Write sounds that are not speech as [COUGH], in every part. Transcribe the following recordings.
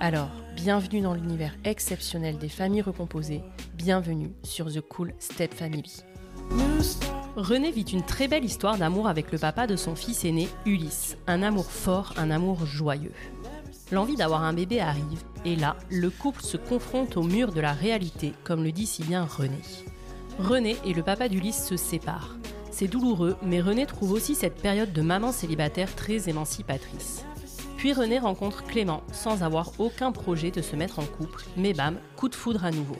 Alors, bienvenue dans l'univers exceptionnel des familles recomposées, bienvenue sur The Cool Step Family. René vit une très belle histoire d'amour avec le papa de son fils aîné, Ulysse. Un amour fort, un amour joyeux. L'envie d'avoir un bébé arrive, et là, le couple se confronte au mur de la réalité, comme le dit si bien René. René et le papa d'Ulysse se séparent. C'est douloureux, mais René trouve aussi cette période de maman célibataire très émancipatrice. Puis René rencontre Clément sans avoir aucun projet de se mettre en couple, mais bam, coup de foudre à nouveau.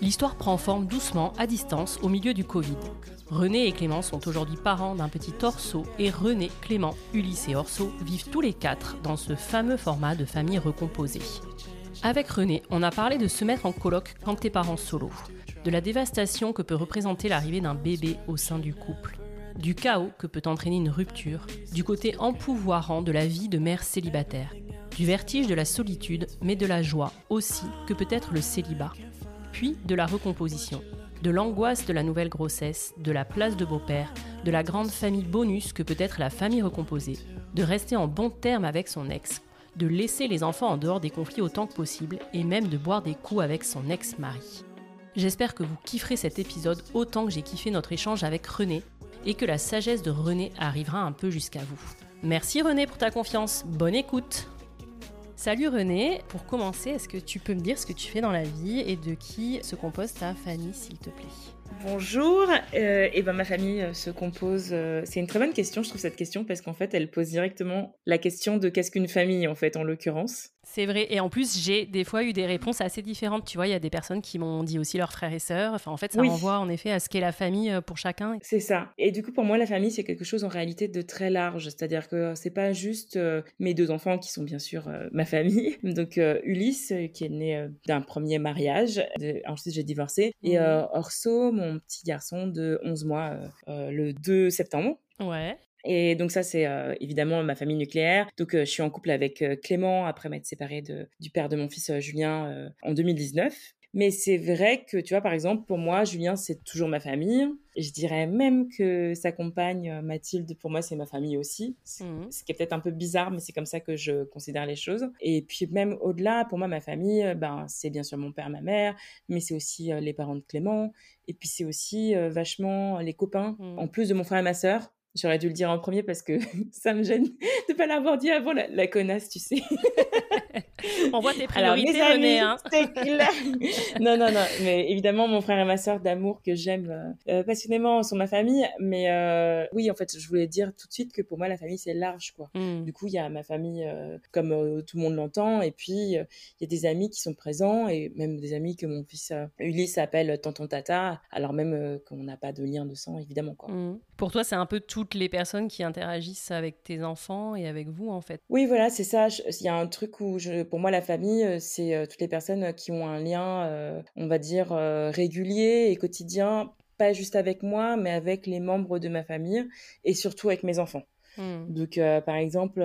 L'histoire prend forme doucement, à distance, au milieu du Covid. René et Clément sont aujourd'hui parents d'un petit Orso et René, Clément, Ulysse et Orso vivent tous les quatre dans ce fameux format de famille recomposée. Avec René, on a parlé de se mettre en coloc quand tes parents solo, de la dévastation que peut représenter l'arrivée d'un bébé au sein du couple, du chaos que peut entraîner une rupture, du côté empouvoirant de la vie de mère célibataire, du vertige de la solitude, mais de la joie aussi que peut être le célibat, puis de la recomposition, de l'angoisse de la nouvelle grossesse, de la place de beau-père, de la grande famille bonus que peut être la famille recomposée, de rester en bon terme avec son ex, de laisser les enfants en dehors des conflits autant que possible et même de boire des coups avec son ex-mari. J'espère que vous kifferez cet épisode autant que j'ai kiffé notre échange avec René et que la sagesse de René arrivera un peu jusqu'à vous. Merci René pour ta confiance, bonne écoute Salut René, pour commencer, est-ce que tu peux me dire ce que tu fais dans la vie et de qui se compose ta famille s'il te plaît? Bonjour, euh, et ben ma famille euh, se compose. Euh, c'est une très bonne question, je trouve cette question parce qu'en fait, elle pose directement la question de qu'est-ce qu'une famille en fait en l'occurrence. C'est vrai. Et en plus, j'ai des fois eu des réponses assez différentes. Tu vois, il y a des personnes qui m'ont dit aussi leurs frères et sœurs. Enfin, en fait, ça renvoie en effet à ce qu'est la famille euh, pour chacun. C'est ça. Et du coup, pour moi, la famille, c'est quelque chose en réalité de très large. C'est-à-dire que c'est pas juste euh, mes deux enfants qui sont bien sûr euh, ma famille. [LAUGHS] Donc, Ulysse, qui est né d'un premier mariage. ensuite, j'ai divorcé. Et mmh. Orso, mon petit garçon de 11 mois, le 2 septembre. Ouais. Et donc ça, c'est euh, évidemment ma famille nucléaire. Donc euh, je suis en couple avec euh, Clément après m'être séparée de, du père de mon fils Julien en 2019. Mais c'est vrai que, tu vois, par exemple, pour moi, Julien, c'est toujours ma famille. Je dirais même que sa compagne, Mathilde, pour moi, c'est ma famille aussi. Mmh. Ce qui est peut-être un peu bizarre, mais c'est comme ça que je considère les choses. Et puis, même au-delà, pour moi, ma famille, ben, c'est bien sûr mon père, ma mère, mais c'est aussi les parents de Clément. Et puis, c'est aussi vachement les copains, mmh. en plus de mon frère et ma sœur. J'aurais dû le dire en premier parce que [LAUGHS] ça me gêne de pas l'avoir dit avant la, la connasse, tu sais. [LAUGHS] On voit tes priorités, Alors, amis, hein. [LAUGHS] Clair. non, non, non. Mais évidemment, mon frère et ma soeur d'amour que j'aime euh, euh, passionnément sont ma famille. Mais euh, oui, en fait, je voulais dire tout de suite que pour moi, la famille, c'est large, quoi. Hmm. Du coup, il y a ma famille comme tout le monde l'entend. Et puis, il y a des amis qui sont présents et même des amis que mon fils Ulysse appelle tonton tata, alors même qu'on n'a pas de lien de sang, évidemment, quoi. Hmm. Pour toi, c'est un peu toutes les personnes qui interagissent avec tes enfants et avec vous, en fait. Oui, voilà, c'est ça. Il y a un truc où, je, pour moi, la famille, euh, c'est euh, toutes les personnes qui ont un lien, euh, on va dire, régulier et quotidien, pas juste avec moi, mais avec les membres de ma famille et surtout avec mes enfants. Mmh. Donc, par exemple,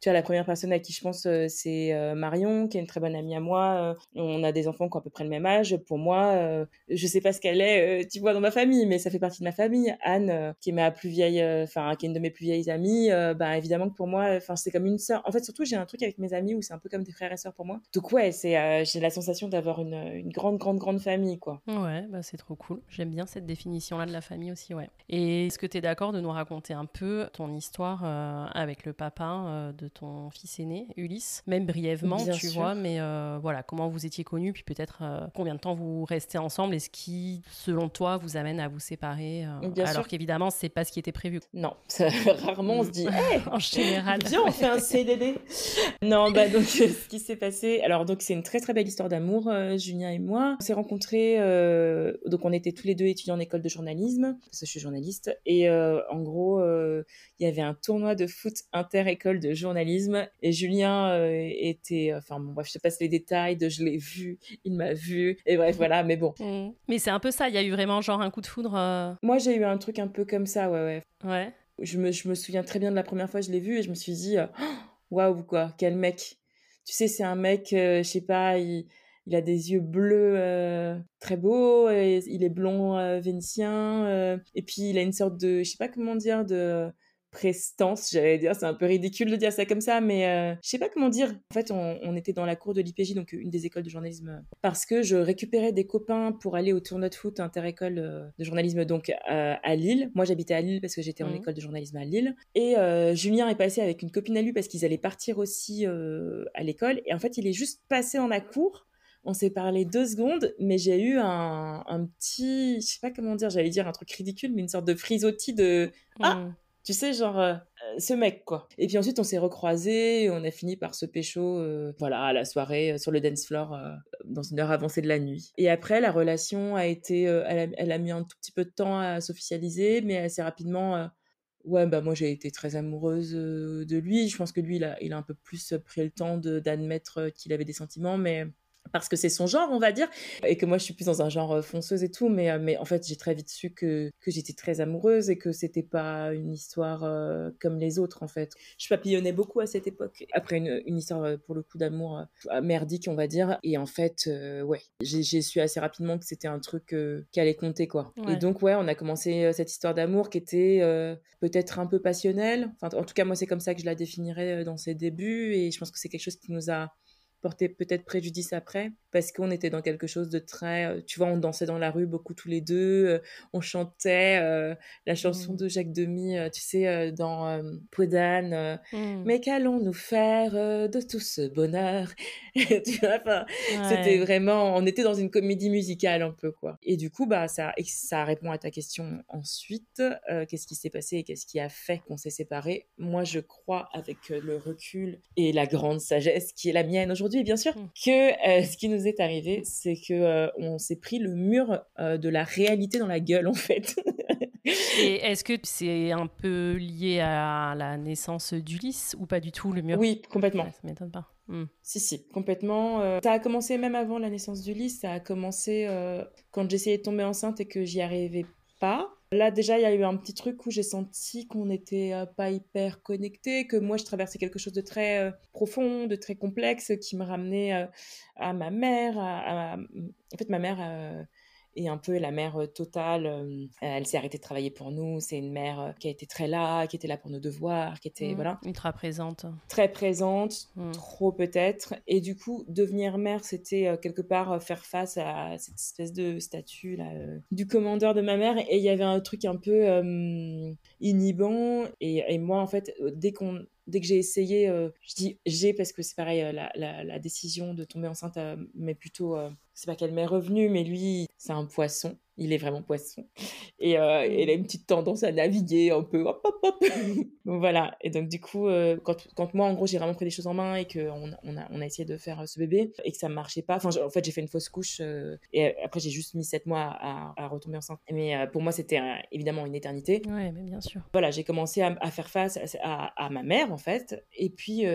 tu vois, la première personne à qui je pense, euh, c'est euh, Marion, qui est une très bonne amie à moi. Euh, on a des enfants qui ont à peu près le même âge. Pour moi, je sais pas ce qu'elle est, tu vois, dans ma famille, mais ça fait partie de ma famille. Anne, qui est ma plus vieille, enfin, qui est une de mes plus vieilles amies, bah, évidemment que pour moi, enfin, c'est comme une sœur. En fait, surtout, j'ai un truc avec mes amis où c'est un peu comme des frères et sœurs pour moi. Donc, ouais, c'est, j'ai la sensation d'avoir une, grande, grande, grande famille, quoi. Ouais, bah, c'est trop cool. J'aime bien cette définition-là de la famille aussi, ouais. Et est-ce que tu es d'accord de nous raconter un peu ton histoire avec le papa de ton fils aîné, Ulysse, même brièvement, tu vois, mais euh, voilà, comment vous étiez connus, puis peut-être euh, combien de temps vous restez ensemble et ce qui, selon toi, vous amène à vous séparer, euh, alors qu'évidemment, c'est pas ce qui était prévu. Non, [LAUGHS] rarement on se dit, [LAUGHS] en général, viens, on fait un CDD. non, bah donc [LAUGHS] ce qui s'est passé, alors donc c'est une très très belle histoire d'amour, Julien et moi. On s'est rencontrés, donc on était tous les deux étudiants en école de journalisme, parce que je suis journaliste, et en gros, il y avait un tournoi de foot inter-école de journalisme et Julien euh, était, enfin bon, bref, je te passe les détails de je l'ai vu, il m'a vu, et bref, voilà, mais bon. Mmh. Mais c'est un peu ça, il y a eu vraiment genre un coup de foudre. Euh. Moi, j'ai eu un truc un peu comme ça, ouais, ouais. Ouais. Je me, je me souviens très bien de la première fois que je l'ai vu et je me suis dit, euh, [GASPS] waouh, quoi, quel mec. Tu sais, c'est un mec, je sais pas, il, il a des yeux bleus très beaux, et il est blond vénitien, et puis il a une sorte de, je sais pas comment dire, de prestance, j'allais dire, c'est un peu ridicule de dire ça comme ça, mais euh, je sais pas comment dire. En fait, on, était dans la cour de l'IPJ, donc une des écoles de journalisme, parce que je récupérais des copains pour aller au tournoi de foot interécole euh, de journalisme donc euh, à Lille. Moi, j'habitais à Lille parce que j'étais en mmh. école de journalisme à Lille. Et Julien est passé avec une copine à lui parce qu'ils allaient partir aussi à l'école. Et en fait, il est juste passé dans la cour on s'est parlé deux secondes, mais j'ai eu un, un, petit, je sais pas comment dire, j'allais dire un truc ridicule, mais une sorte de frisottis de ah, mmh. Tu sais, genre, euh, euh, ce mec, quoi. Et puis ensuite, on s'est recroisés, on a fini par se pécho, euh, voilà, à la soirée, sur le dance floor, dans une heure avancée de la nuit. Et après, la relation a été, elle a, mis un tout petit peu de temps à s'officialiser, mais assez rapidement, ouais, bah moi j'ai été très amoureuse de lui. Je pense que lui, il a, il a un peu plus pris le temps d'admettre qu'il avait des sentiments, mais parce que c'est son genre, on va dire, et que moi je suis plus dans un genre euh, fonceuse et tout, mais, euh, mais en fait j'ai très vite su que, que j'étais très amoureuse et que c'était pas une histoire euh, comme les autres en fait. Je papillonnais beaucoup à cette époque, après une, une histoire pour le coup d'amour merdique on va dire, et en fait ouais, j'ai su assez rapidement que c'était un truc qui allait compter quoi. Et donc ouais, on a commencé cette histoire d'amour qui était peut-être un peu passionnelle, enfin en tout cas moi c'est comme ça que je la définirais dans ses débuts, et je pense que c'est quelque chose qui nous a porter peut-être préjudice après parce qu'on était dans quelque chose de très euh, tu vois on dansait dans la rue beaucoup tous les deux euh, on chantait euh, la chanson mmh. de Jacques Demy tu sais dans Poudane mmh. mais qu'allons-nous faire de tout ce bonheur? [LAUGHS] Tu vois c'était vraiment on était dans une comédie musicale un peu quoi et du coup bah ça ça répond à ta question ensuite qu'est-ce qui s'est passé et qu'est-ce qui a fait qu'on s'est séparés? Moi je crois avec le recul et la grande sagesse qui est la mienne aujourd'hui bien sûr, mm. que euh, ce qui nous est arrivé, c'est que euh, on s'est pris le mur euh, de la réalité dans la gueule, en fait. [LAUGHS] Et est-ce que c'est un peu lié à la naissance d'Ulysse ou pas du tout le mur? Oui, complètement. ça m'étonne pas. Mm. Si, si, complètement. ça a commencé même avant la naissance d'Ulysse. Ça a commencé quand j'essayais de tomber enceinte et que j'y arrivais pas. Là, déjà, il y a eu un petit truc où j'ai senti qu'on n'était pas hyper connectés, que moi, je traversais quelque chose de très profond, de très complexe, qui me ramenait à ma mère. En fait, ma mère et un peu la mère totale. elle s'est arrêtée de travailler pour nous. C'est une mère qui a été très là, qui était là pour nos devoirs, qui était mmh, voilà ultra présente. Très présente, mmh. trop peut-être. Et du coup, devenir mère, c'était quelque part faire face à cette espèce de statut là du commandeur de ma mère. Et il y avait un truc un peu inhibant. Et, et, moi, en fait, dès qu'on dès que j'ai essayé, je dis j'ai parce que c'est pareil, la, la, la, décision de tomber enceinte, mais plutôt c'est pas qu'elle m'est revenue, mais lui, c'est un poisson. Il est vraiment poisson. Et euh, il a une petite tendance à naviguer un peu. Hop, hop, hop. [LAUGHS] donc voilà. Et donc, du coup, euh, quand, quand, moi, en gros, j'ai vraiment pris les choses en main et qu'on on a, on a essayé de faire euh, ce bébé et que ça ne marchait pas. Enfin, en fait, j'ai fait une fausse couche et après, j'ai juste mis sept mois à, à retomber enceinte. Mais pour moi, c'était évidemment une éternité. Oui, mais bien sûr. Voilà, j'ai commencé à, à, faire face à, à, ma mère, en fait. Et puis,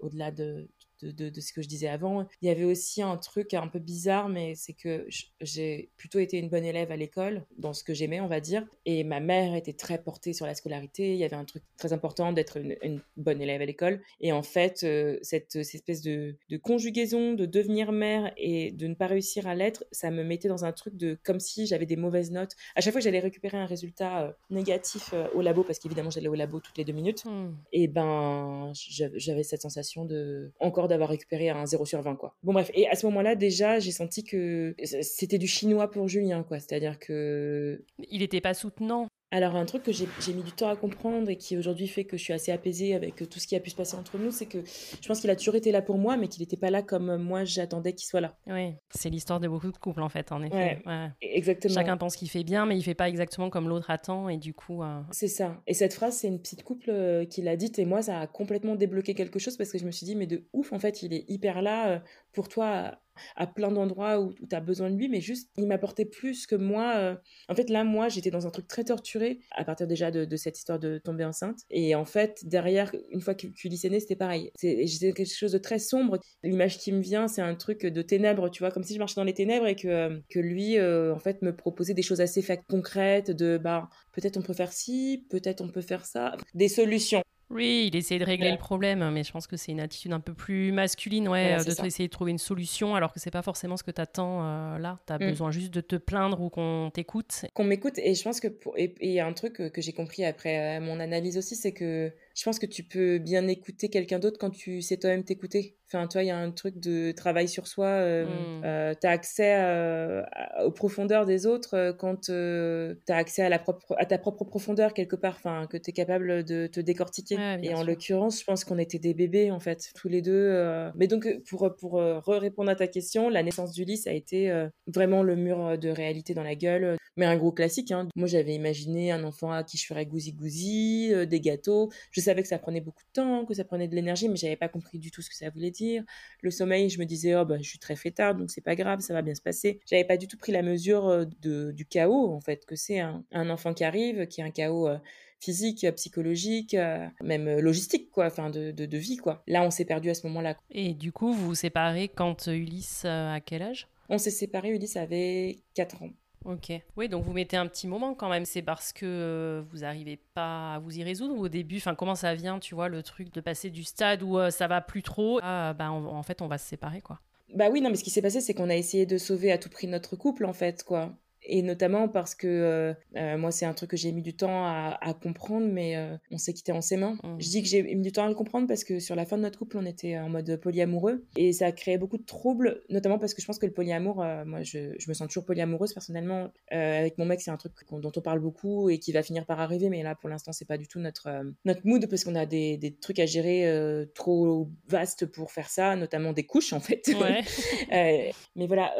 au-delà de, de, ce que je disais avant. Il y avait aussi un truc un peu bizarre, mais c'est que j'ai plutôt été une bonne élève à l'école, dans ce que j'aimais, on va dire. Et ma mère était très portée sur la scolarité. Il y avait un truc très important d'être une, bonne élève à l'école. Et en fait, euh, cette, espèce de, conjugaison de devenir mère et de ne pas réussir à l'être, ça me mettait dans un truc de comme si j'avais des mauvaises notes. À chaque fois que j'allais récupérer un résultat euh, négatif euh, au labo, parce qu'évidemment j'allais au labo toutes les deux minutes, hmm. et ben j'avais cette sensation de encore d'avoir récupéré un 0 sur 20, quoi. Bon, bref. Et à ce moment-là, déjà, j'ai senti que c'était du chinois pour Julien, quoi. C'est-à-dire que. Il n'était pas soutenant. Alors, un truc que j'ai mis du temps à comprendre et qui aujourd'hui fait que je suis assez apaisée avec tout ce qui a pu se passer entre nous, c'est que je pense qu'il a toujours été là pour moi, mais qu'il n'était pas là comme moi j'attendais qu'il soit là. Oui, c'est l'histoire de beaucoup de couples en fait, en effet. Ouais, Exactement. Chacun pense qu'il fait bien, mais il fait pas exactement comme l'autre attend, et du coup. Euh, c'est ça. Et cette phrase, c'est une petite couple euh, qui l'a dite, et moi, ça a complètement débloqué quelque chose parce que je me suis dit, mais de ouf, en fait, il est hyper là euh, pour toi à plein d'endroits où, tu as besoin de lui, mais juste, il m'apportait plus que moi. Euh. En fait, là, moi, j'étais dans un truc très torturé, à partir déjà de, cette histoire de tomber enceinte. Et en fait, derrière, une fois qu'Ulysse est c'était pareil. J'étais quelque chose de très sombre. L'image qui me vient, c'est un truc de ténèbres, tu vois, comme si je marchais dans les ténèbres et que, euh, que lui, euh, en fait, me proposait des choses assez concrètes de, bah, peut-être on peut faire ci, peut-être on peut faire ça. Des solutions. Oui, il essaie de régler le problème, mais je pense que c'est une attitude un peu plus masculine, ouais, de essayer de trouver une solution, alors que c'est pas forcément ce que tu attends euh, là. Tu as mm. besoin juste de te plaindre ou qu'on t'écoute. Qu'on m'écoute, et je pense que. Pour... Et un truc que, j'ai compris après euh, mon analyse aussi, c'est que je pense que tu peux bien écouter quelqu'un d'autre quand tu sais toi-même t'écouter. Enfin, toi, il y a un truc de travail sur soi. Euh, mm. euh tu as accès aux profondeurs des autres euh, quand euh, tu as accès à, la propre, à ta propre profondeur quelque part, enfin, que tu es capable de te décortiquer. et en l'occurrence, je pense qu'on était des bébés, en fait, tous les deux. Mais donc, pour, pour répondre à ta question, la naissance d'Ulysse a été vraiment le mur de réalité dans la gueule. Mais un gros classique. Hein. Moi, j'avais imaginé un enfant à qui je ferais gousi-gousi, des gâteaux. Je savais que ça prenait beaucoup de temps, que ça prenait de l'énergie, mais j'avais pas compris du tout ce que ça voulait dire. Le sommeil, je me disais, oh, bah, je suis très fêtard, donc c'est pas grave, ça va bien se passer. J'avais pas du tout pris la mesure euh, de, du chaos, en fait, que c'est un, enfant qui arrive, qui est un chaos euh, physique, psychologique, euh, même logistique, quoi, enfin de, de, vie, quoi. Là, on s'est perdu à ce moment-là. Et du coup, vous vous séparez quand Ulysse a quel âge? On s'est séparés, Ulysse avait 4 ans. Ok. Oui, donc vous mettez un petit moment quand même. C'est parce que euh, vous n'arrivez pas à vous y résoudre au début Enfin, comment ça vient, tu vois, le truc de passer du stade où euh, ça va plus trop? Ah, bah, en fait, on va se séparer, quoi. Bah oui, non, mais ce qui s'est passé, c'est qu'on a essayé de sauver à tout prix notre couple, en fait, quoi et notamment parce que euh, euh, moi c'est un truc que j'ai mis du temps à, comprendre mais euh, on s'est quitté en ses mains mmh. je dis que j'ai mis du temps à le comprendre parce que sur la fin de notre couple on était en mode polyamoureux et ça a créé beaucoup de troubles notamment parce que je pense que le polyamour moi je, je, me sens toujours polyamoureuse personnellement avec mon mec c'est un truc dont on parle beaucoup et qui va finir par arriver mais là pour l'instant c'est pas du tout notre notre mood parce qu'on a des, des, trucs à gérer trop vastes pour faire ça notamment des couches en fait ouais. [LAUGHS] mais voilà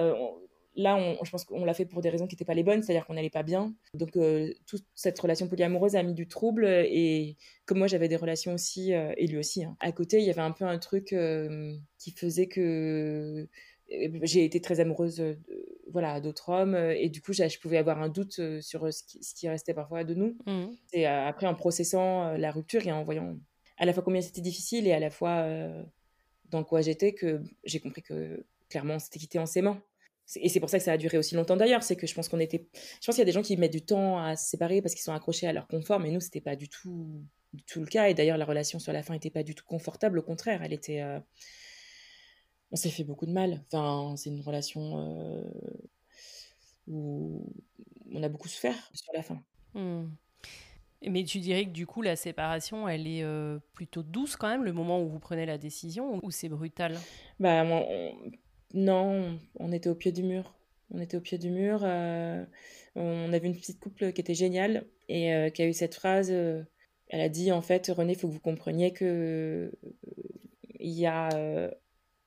Là, on, je pense qu'on l'a fait pour des raisons qui n'étaient pas les bonnes, c'est-à-dire qu'on n'allait pas bien. Donc, euh, toute cette relation polyamoureuse a mis du trouble. Et comme moi, j'avais des relations aussi, euh, et lui aussi, hein. à côté, il y avait un peu un truc euh, qui faisait que j'ai été très amoureuse voilà, d'autres hommes. Et du coup, je pouvais avoir un doute sur ce qui, restait parfois de nous. Mmh. Et après, en processant la rupture et en voyant à la fois combien c'était difficile et à la fois dans quoi j'étais, que j'ai compris que clairement, c'était quitté en ses mains. Et c'est pour ça que ça a duré aussi longtemps d'ailleurs, c'est que je pense qu'on était, je pense qu'il y a des gens qui mettent du temps à se séparer parce qu'ils sont accrochés à leur confort, mais nous c'était pas du tout, du tout le cas. Et d'ailleurs la relation sur la fin était pas du tout confortable, au contraire, elle était, euh, on s'est fait beaucoup de mal. Enfin, c'est une relation euh, où on a beaucoup souffert sur la fin. Hmm. Mais tu dirais que du coup, la séparation, elle est euh, plutôt douce quand même, le moment où vous prenez la décision, ou c'est brutal? Bah, non, on était au pied du mur. On était au pied du mur. Euh, on avait une petite couple qui était géniale et euh, qui a eu cette phrase. Euh, elle a dit en fait, René, il faut que vous compreniez que il y a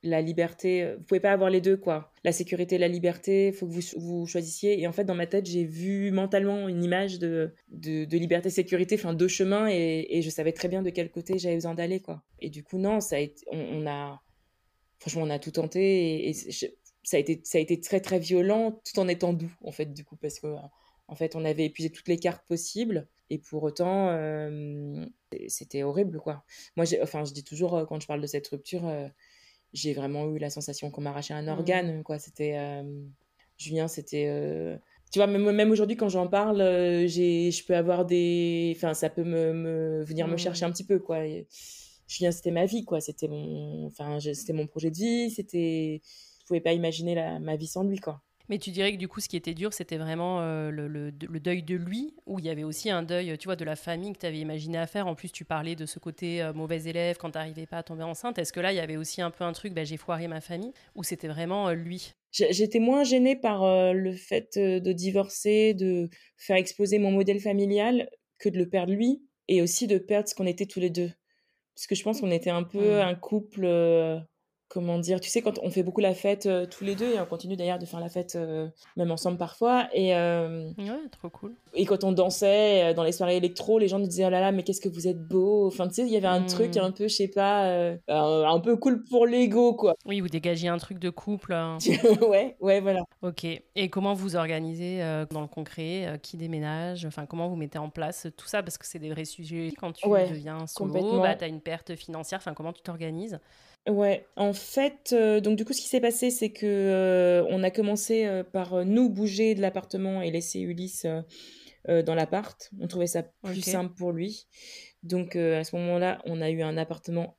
la liberté. Vous pouvez pas avoir les deux, quoi. La sécurité, et la liberté, il faut que vous, vous choisissiez. Et en fait, dans ma tête, j'ai vu mentalement une image de, de, liberté-sécurité, enfin deux chemins, et, je savais très bien de quel côté j'avais besoin d'aller, quoi. Et du coup, non, ça a été, on a franchement, on a tout tenté et, ça, a été, ça a été très très violent tout en étant doux, en fait, du coup, parce que en fait, on avait épuisé toutes les cartes possibles et pour autant, euh, c'était horrible, quoi. Moi, enfin, je dis toujours, euh, quand je parle de cette rupture, euh, j'ai vraiment eu la sensation qu'on m'arrachait un mmh. organe, quoi. C'était. Julien, c'était tu vois même, même aujourd'hui quand j'en parle je peux avoir des enfin ça peut me, me venir me mmh. chercher un petit peu quoi Julien, c'était ma vie, quoi. C'était mon, enfin, c'était mon projet de vie. C'était, je pouvais pas imaginer la, ma vie sans lui, quoi. Mais tu dirais que du coup, ce qui était dur, c'était vraiment euh, le, le, deuil de lui, où il y avait aussi un deuil, tu vois, de la famille que tu avais imaginé à faire. En plus, tu parlais de ce côté euh, mauvais élève quand tu n'arrivais pas à tomber enceinte. Est-ce que là, il y avait aussi un peu un truc, bah, j'ai foiré ma famille, ou c'était vraiment euh, lui? J'étais moins gênée par le fait de divorcer, de faire exploser mon modèle familial, que de le perdre lui, et aussi de perdre ce qu'on était tous les deux parce que je pense qu'on était un peu mmh. un couple comment dire, tu sais, quand on fait beaucoup la fête euh, tous les deux, et on continue d'ailleurs de faire la fête euh, même ensemble parfois. Et, ouais, trop cool. Et quand on dansait dans les soirées électro, les gens nous disaient oh là là, mais qu'est-ce que vous êtes beau. Enfin, tu sais, il y avait un truc mmh. un peu, je sais pas, un peu cool pour l'ego, quoi. Oui, vous dégagez un truc de couple. Hein. [LAUGHS] ouais, ouais, voilà. Ok. Et comment vous organisez dans le concret Qui déménage? Enfin, comment vous mettez en place tout ça? Parce que c'est des vrais sujets. Quand tu deviens solo, bah, tu as une perte financière. Enfin, comment tu t'organises? Ouais, en fait, euh, donc du coup, ce qui s'est passé, c'est que euh, on a commencé euh, par nous bouger de l'appartement et laisser Ulysse dans l'appart. On trouvait ça plus simple pour lui. Donc à ce moment-là, on a eu un appartement.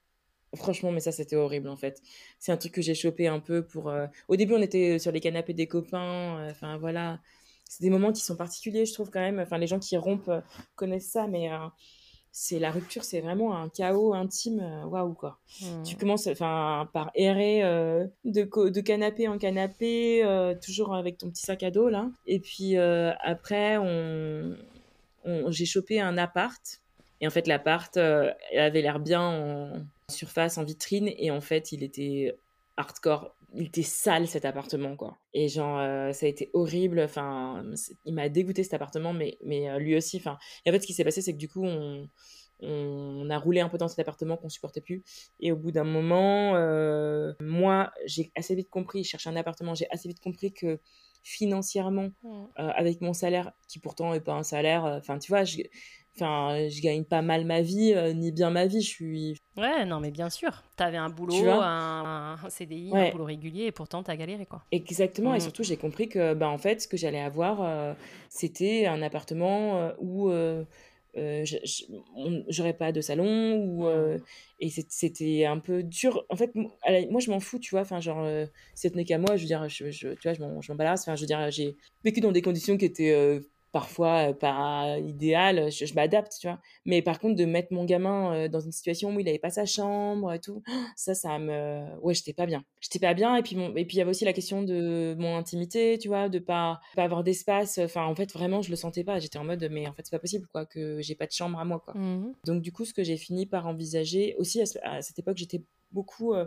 Franchement, mais ça, c'était horrible en fait. C'est un truc que j'ai chopé un peu pour. Au début, on était sur les canapés des copains. Enfin voilà, c'est des moments qui sont particuliers, je trouve quand même. Enfin, les gens qui rompent connaissent ça, mais c'est la rupture, c'est vraiment un chaos intime, euh, waouh quoi. Hmm. Tu commences enfin par errer euh, de, de canapé en canapé, euh, toujours avec ton petit sac à dos là. Et puis après, on, j'ai chopé un appart. Et en fait, l'appart avait l'air bien en surface, en vitrine, et en fait, il était hardcore il était sale cet appartement quoi. Et genre euh, ça a été horrible enfin il m'a dégoûté cet appartement mais mais euh, lui aussi enfin et en fait ce qui s'est passé c'est que du coup on on a roulé un peu dans cet appartement qu'on supportait plus. Et au bout d'un moment euh, moi j'ai assez vite compris je cherchais un appartement j'ai assez vite compris que financièrement avec mon salaire qui pourtant est pas un salaire enfin tu vois je, Enfin, je gagne pas mal ma vie, euh, ni bien ma vie. Je suis. Ouais, non, mais bien sûr. Tu avais un boulot, un, CDI, un boulot régulier, et pourtant tu as galéré, quoi. Exactement. Et mm. surtout, j'ai compris que, bah, en fait, ce que j'allais avoir, euh, c'était un appartement euh, où j'aurais pas de salon, ou mm. et c'était un peu dur. En fait, moi, je m'en fous, tu vois. Enfin, genre, si ce n'est qu'à moi, je veux dire, je, tu vois, je m'en balance. Enfin, je veux dire, j'ai vécu dans des conditions qui étaient parfois pas idéal, je, m'adapte, tu vois. Mais par contre, de mettre mon gamin dans une situation où il avait pas sa chambre et tout, [GASPS] ça, ça me, ouais, j'étais pas bien. J'étais pas bien. Et puis, et puis il y avait aussi la question de mon intimité, tu vois, de pas, pas avoir d'espace. Enfin, en fait, vraiment, je le sentais pas. J'étais en mode, mais en fait, c'est pas possible, quoi, que j'ai pas de chambre à moi, quoi. Mmh Donc, du coup, ce que j'ai fini par envisager, aussi à, cette époque, j'étais beaucoup euh,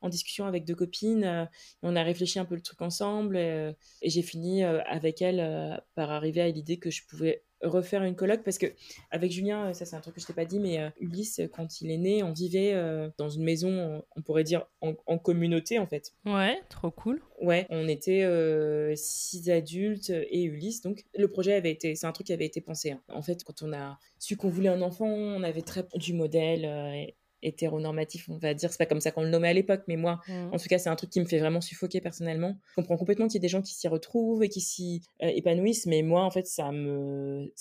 en discussion avec deux copines. Euh, on a réfléchi un peu le truc ensemble et, j'ai fini euh, avec elle euh, par arriver à l'idée que je pouvais refaire une coloc parce que avec Julien ça c'est un truc que je t'ai pas dit mais Ulysse quand il est né on vivait dans une maison on, pourrait dire en, communauté en fait ouais trop cool ouais on était six adultes et Ulysse donc le projet avait été c'est un truc qui avait été pensé hein. en fait quand on a su qu'on voulait un enfant on avait très du modèle hétéronormatif, on va dire. C'est pas comme ça qu'on le nommait à l'époque, mais moi, Mmh. en tout cas, c'est un truc qui me fait vraiment suffoquer personnellement. Je comprends complètement qu'il y ait des gens qui s'y retrouvent et qui s'y euh, épanouissent, mais moi, en fait, ça me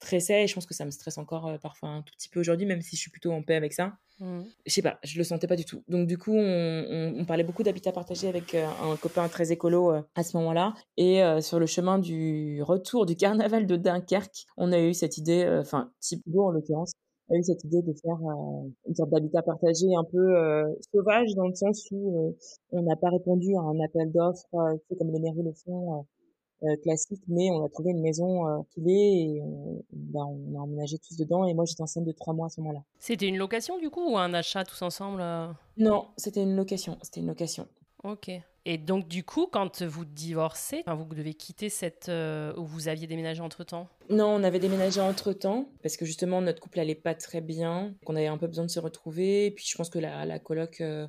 stressait et je pense que ça me stresse encore euh, parfois un tout petit peu aujourd'hui, même si je suis plutôt en paix avec ça. Mmh. Je sais pas, je le sentais pas du tout. Donc du coup, on, on- on parlait beaucoup d'habitat partagé avec euh, un copain très écolo à ce moment-là. Et sur le chemin du retour du carnaval de Dunkerque, on a eu cette idée, enfin Thibaut en l'occurrence, a eu cette idée de faire euh, une sorte d'habitat partagé un peu euh, sauvage dans le sens où euh, on n'a pas répondu à un appel d'offres, euh, sais, comme les mairies le font. euh, euh, classique, mais on a trouvé une maison euh, filée et on, ben, on a emménagé tous dedans. Et moi, j'étais enceinte de trois mois à ce moment-là. C'était une location du coup ou un achat tous ensemble euh? Non, c'était une location. C'était une location. Ok. Et donc du coup, quand vous divorcez, vous devez quitter cette euh, où vous aviez déménagé entre temps. Non, on avait déménagé entre temps parce que justement notre couple allait pas très bien, qu'on avait un peu besoin de se retrouver. Et puis je pense que la, la coloc euh,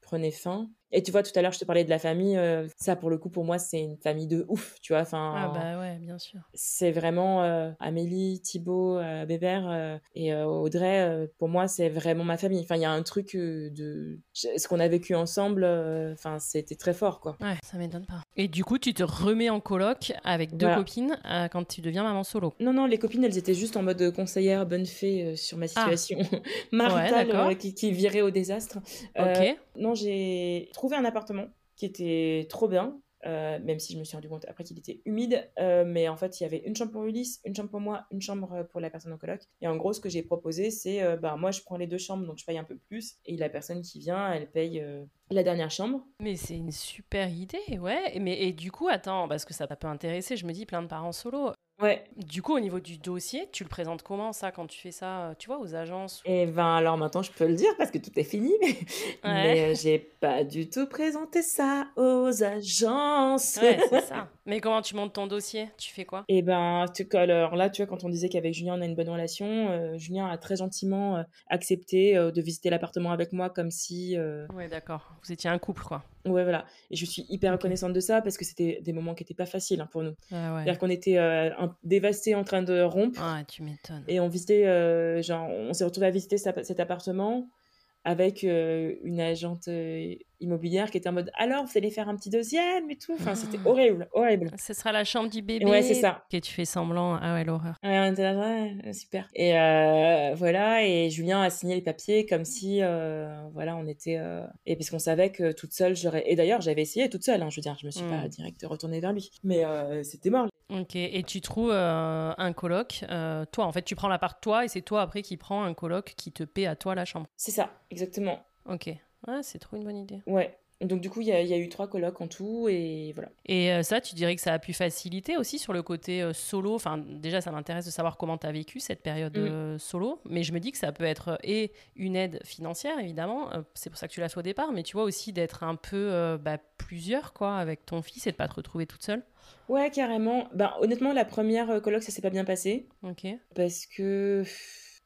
prenait fin. Et tu vois, tout à l'heure, je te parlais de la famille. euh, ça, pour le coup, pour moi, c'est une famille de ouf, tu vois. Enfin, Ah bah ouais, bien sûr. c'est vraiment euh, Amélie, Thibaut, euh, Bébert euh, et Audrey. pour moi, c'est vraiment ma famille. Enfin, il y a un truc de ce qu'on a vécu ensemble. Enfin, c'était très fort, quoi. Ouais, ça m'étonne pas. Et du coup, tu te remets en coloc avec deux Voilà. copines quand tu deviens maman solo. Non, non, les copines, elles étaient juste en mode conseillère, bonne fée sur ma situation [LAUGHS] maritale d'accord. euh, qui, qui virait au désastre. Ok. non, j'ai trouvé un appartement qui était trop bien. euh, même si je me suis rendu compte après qu'il était humide, euh, mais en fait il y avait une chambre pour Ulysse, une chambre pour moi, une chambre pour la personne en coloc. Et en gros, ce que j'ai proposé, c'est euh, bah moi je prends les deux chambres, donc je paye un peu plus, et la personne qui vient, elle paye euh, la dernière chambre. Mais c'est une super idée, ouais. Mais et du coup, attends, parce que ça peut intéresser. Je me dis plein de parents solo. Ouais. Du coup, au niveau du dossier, tu le présentes comment ça quand tu fais ça, euh, tu vois, aux agences Et ben alors maintenant je peux le dire parce que tout est fini, mais, mais, euh, j'ai pas du tout présenté ça aux agences. Ouais, c'est [LAUGHS] ça. Mais comment tu montes ton dossier? Tu fais quoi? Et ben, tu, alors là, tu vois, quand on disait qu'avec Julien, on a une bonne relation, euh, Julien a très gentiment euh, accepté de visiter l'appartement avec moi comme si... Ouais, d'accord. Vous étiez un couple, quoi. Ouais, voilà. Et je suis hyper reconnaissante de ça parce que c'était des moments qui n'étaient pas faciles hein, pour nous. Ah ouais. C'est-à-dire qu'on était euh, un- dévastés en train de rompre Ah, tu m'étonnes. et on visitait, euh, genre, on s'est retrouvé à visiter sa- cet appartement avec euh, une agente euh, immobilière qui était en mode alors vous allez faire un petit deuxième et tout. Enfin, c'était Ah. horrible, horrible. Ce sera la chambre du bébé. Ouais, c'est ça. Et tu fais semblant. Ah ouais, l'horreur. Ouais, ouais, super. Et euh, voilà, et Julien a signé les papiers comme si, euh, voilà, on était... euh, Et parce qu'on savait que toute seule, j'aurais... Et d'ailleurs, j'avais essayé toute seule, hein, je veux dire, je me suis pas direct retournée vers lui. Mais c'était mort. Ok. Et tu trouves un coloc. toi, en fait, tu prends l'appart toi et c'est toi après qui prends un coloc qui te paie à toi la chambre. C'est ça, exactement. Ok. Ouais, c'est trop une bonne idée. Ouais. Donc du coup, il y, a- il y a eu trois colocs en tout, et voilà. Et euh, ça, tu dirais que ça a pu faciliter aussi sur le côté euh, solo? Enfin, déjà, ça m'intéresse de savoir comment tu as vécu cette période Mm. euh, solo. Mais je me dis que ça peut être et une aide financière, évidemment. c'est pour ça que tu l'as fait au départ. Mais tu vois aussi d'être un peu euh, bah, plusieurs, quoi, avec ton fils et de pas te retrouver toute seule. Ouais, carrément. Ben, honnêtement, la première coloc, ça s'est pas bien passé, Ok. parce que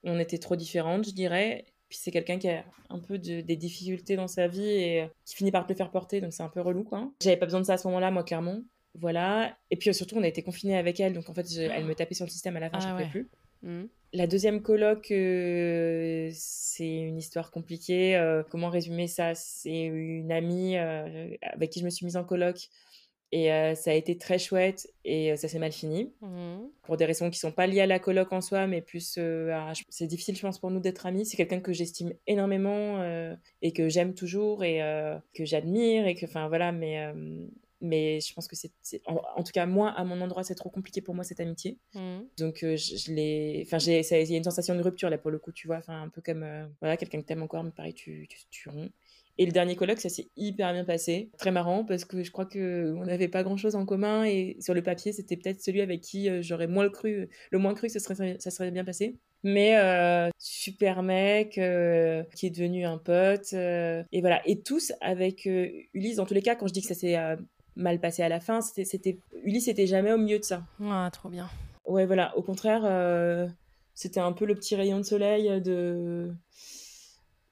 on était trop différentes, je dirais. Puis c'est quelqu'un qui a un peu de- des difficultés dans sa vie et euh, qui finit par te le faire porter, donc c'est un peu relou, quoi. J'avais pas besoin de ça à ce moment-là, moi, clairement. Voilà. Et puis euh, surtout, on a été confinés avec elle, donc en fait, je- elle me tapait sur le système à la fin, Ah je pouvais ouais. plus. Mhm. La deuxième coloc, euh, c'est une histoire compliquée. Euh, comment résumer ça? C'est une amie euh, avec qui je me suis mise en coloc. Et euh, ça a été très chouette et euh, ça s'est mal fini. Mhm. Pour des raisons qui sont pas liées à la coloc en soi, mais plus euh. C'est difficile, je pense, pour nous d'être amis. C'est quelqu'un que j'estime énormément et que j'aime toujours et que j'admire. Et que, enfin, voilà, mais... mais je pense que c'est, en, en tout cas moi à mon endroit c'est trop compliqué pour moi cette amitié Mhm. donc je, je l'ai enfin il y a une sensation de rupture là pour le coup tu vois enfin un peu comme voilà quelqu'un que t'aimes encore mais pareil tu tu, tu romps et le dernier colloque ça s'est hyper bien passé très marrant parce que je crois que on n'avait pas grand chose en commun et sur le papier c'était peut-être celui avec qui euh, j'aurais moins le cru le moins cru que ça serait ça serait bien passé mais euh, super mec euh, qui est devenu un pote euh, et voilà et tous avec Ulysse dans tous les cas quand je dis que ça s'est mal passé à la fin c'était c'était Ulysse était jamais au milieu de ça Ah, trop bien. Ouais, voilà. Au contraire, c'était un peu le petit rayon de soleil de,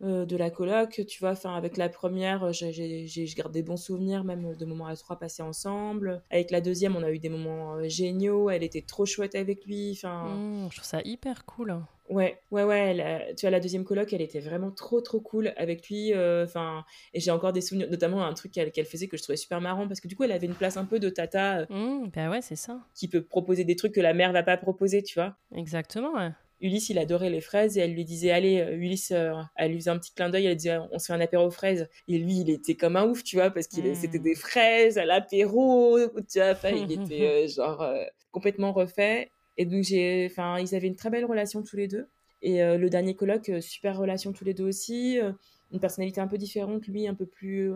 euh, de la coloc, tu vois. Enfin, avec la première, j'ai- je garde des bons souvenirs, même de moments à trois passés ensemble. Avec la deuxième, on a eu des moments euh, géniaux. Elle était trop chouette avec lui. Enfin, Mhm, Je trouve ça hyper cool. Ouais, ouais, ouais. tu vois, la deuxième coloc, elle était vraiment trop, trop cool avec lui. Euh, enfin, et j'ai encore des souvenirs, notamment un truc qu'elle faisait que je trouvais super marrant parce que du coup, elle avait une place un peu de tata. Mmh, bah ouais, c'est ça. Qui peut proposer des trucs que la mère va pas proposer, tu vois. Exactement, ouais. Ulysse, il adorait les fraises et elle lui disait Allez, euh, Ulysse, euh, elle lui faisait un petit clin d'œil, elle disait On se fait un apéro aux fraises. Et lui, il était comme un ouf, tu vois, parce que c'était des fraises à l'apéro, tu vois. Enfin, il [LAUGHS] était genre complètement refait. Et donc, j'ai, enfin, ils avaient une très belle relation tous les deux. Et euh, le dernier colloque, euh, super relation tous les deux aussi. Euh, une personnalité un peu différente, lui, un peu plus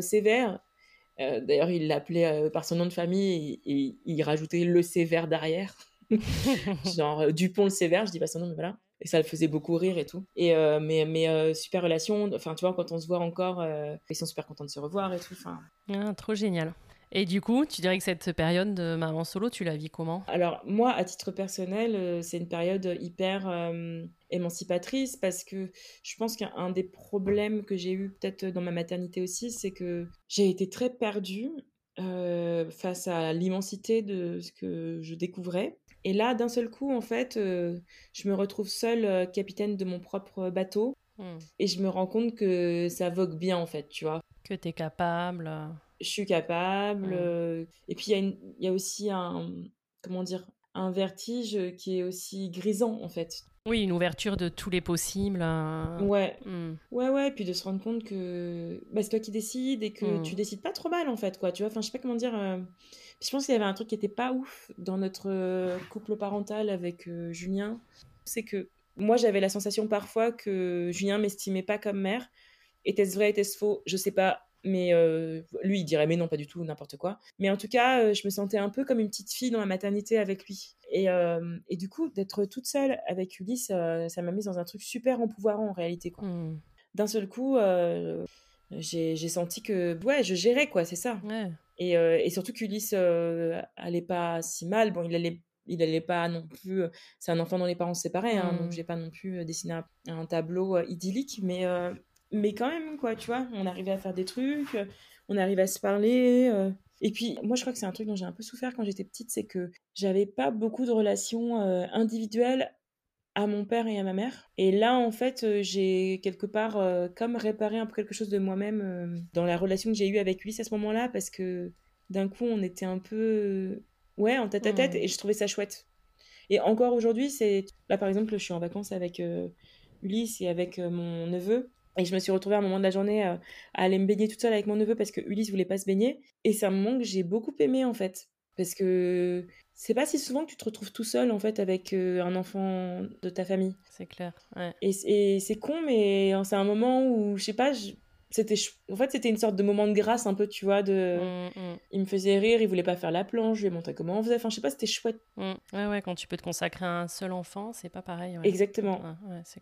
sévère. D'ailleurs, il l'appelait par son nom de famille et, il rajoutait le sévère derrière. [LAUGHS] Genre Dupont le sévère, je dis pas son nom, mais voilà. Et ça le faisait beaucoup rire et tout. Et mais mais super relation. Enfin, tu vois, quand on se voit encore, ils sont super contents de se revoir et tout. Enfin. Ah, trop génial. Et du coup, tu dirais que cette période de maman solo, tu la vis comment? Alors moi, à titre personnel, euh, c'est une période hyper euh, émancipatrice parce que je pense qu'un des problèmes que j'ai eu peut-être dans ma maternité aussi, c'est que j'ai été très perdue euh, face à l'immensité de ce que je découvrais. Et là, d'un seul coup, en fait, je me retrouve seule capitaine de mon propre bateau. Hmm. Et je me rends compte que ça vogue bien, en fait, tu vois. Que tu es capable je suis capable. Euh, et puis, il y, y, a aussi un, comment dire, un vertige qui est aussi grisant, en fait. Oui, une ouverture de tous les possibles. Ouais. Mmh. Ouais, ouais. Et puis de se rendre compte que bah, c'est toi qui décides et que tu décides pas trop mal, en fait, quoi. Tu vois, enfin, je sais pas comment dire. Euh, je pense qu'il y avait un truc qui était pas ouf dans notre euh, couple parental avec Julien. C'est que moi, j'avais la sensation parfois que Julien m'estimait pas comme mère. Était-ce vrai, était-ce faux? Je sais pas mais euh, lui, il dirait mais non, pas du tout, n'importe quoi. Mais en tout cas, euh, je me sentais un peu comme une petite fille dans la maternité avec lui. Et, euh, et du coup, d'être toute seule avec Ulysse, ça m'a mise dans un truc super empouvoirant en réalité. Quoi. Mmh. D'un seul coup, j'ai, senti que ouais, je gérais, quoi, c'est ça. Et, et, surtout qu'Ulysse allait pas si mal. Bon, il allait il allait pas non plus. C'est un enfant dont les parents se séparaient, hein, donc mmh. j'ai pas non plus dessiné un, un tableau idyllique, mais mais quand même, quoi, tu vois, on arrivait à faire des trucs, on arrivait à se parler. Euh. Et puis, moi, je crois que c'est un truc dont j'ai un peu souffert quand j'étais petite, c'est que j'avais pas beaucoup de relations euh, individuelles à mon père et à ma mère. Et là, en fait, euh, j'ai quelque part comme réparé un peu quelque chose de moi-même dans la relation que j'ai eue avec lui à ce moment-là, parce que d'un coup, on était un peu, ouais, en tête à tête, mmh. et je trouvais ça chouette. Et encore aujourd'hui, c'est là, par exemple, je suis en vacances avec Ulysse et avec mon neveu. Et je me suis retrouvée à un moment de la journée euh, à aller me baigner toute seule avec mon neveu parce que Ulysse voulait pas se baigner. Et c'est un moment que j'ai beaucoup aimé en fait. Parce que c'est pas si souvent que tu te retrouves tout seul en fait avec euh, un enfant de ta famille. C'est clair. Ouais. Et, c'est con, mais c'est un moment où, je sais pas, c'était en fait c'était une sorte de moment de grâce un peu tu vois de mmh, mmh. il me faisait rire il voulait pas faire la planche je lui ai montré comment on faisait enfin je sais pas c'était chouette mmh. ouais ouais quand tu peux te consacrer à un seul enfant c'est pas pareil exactement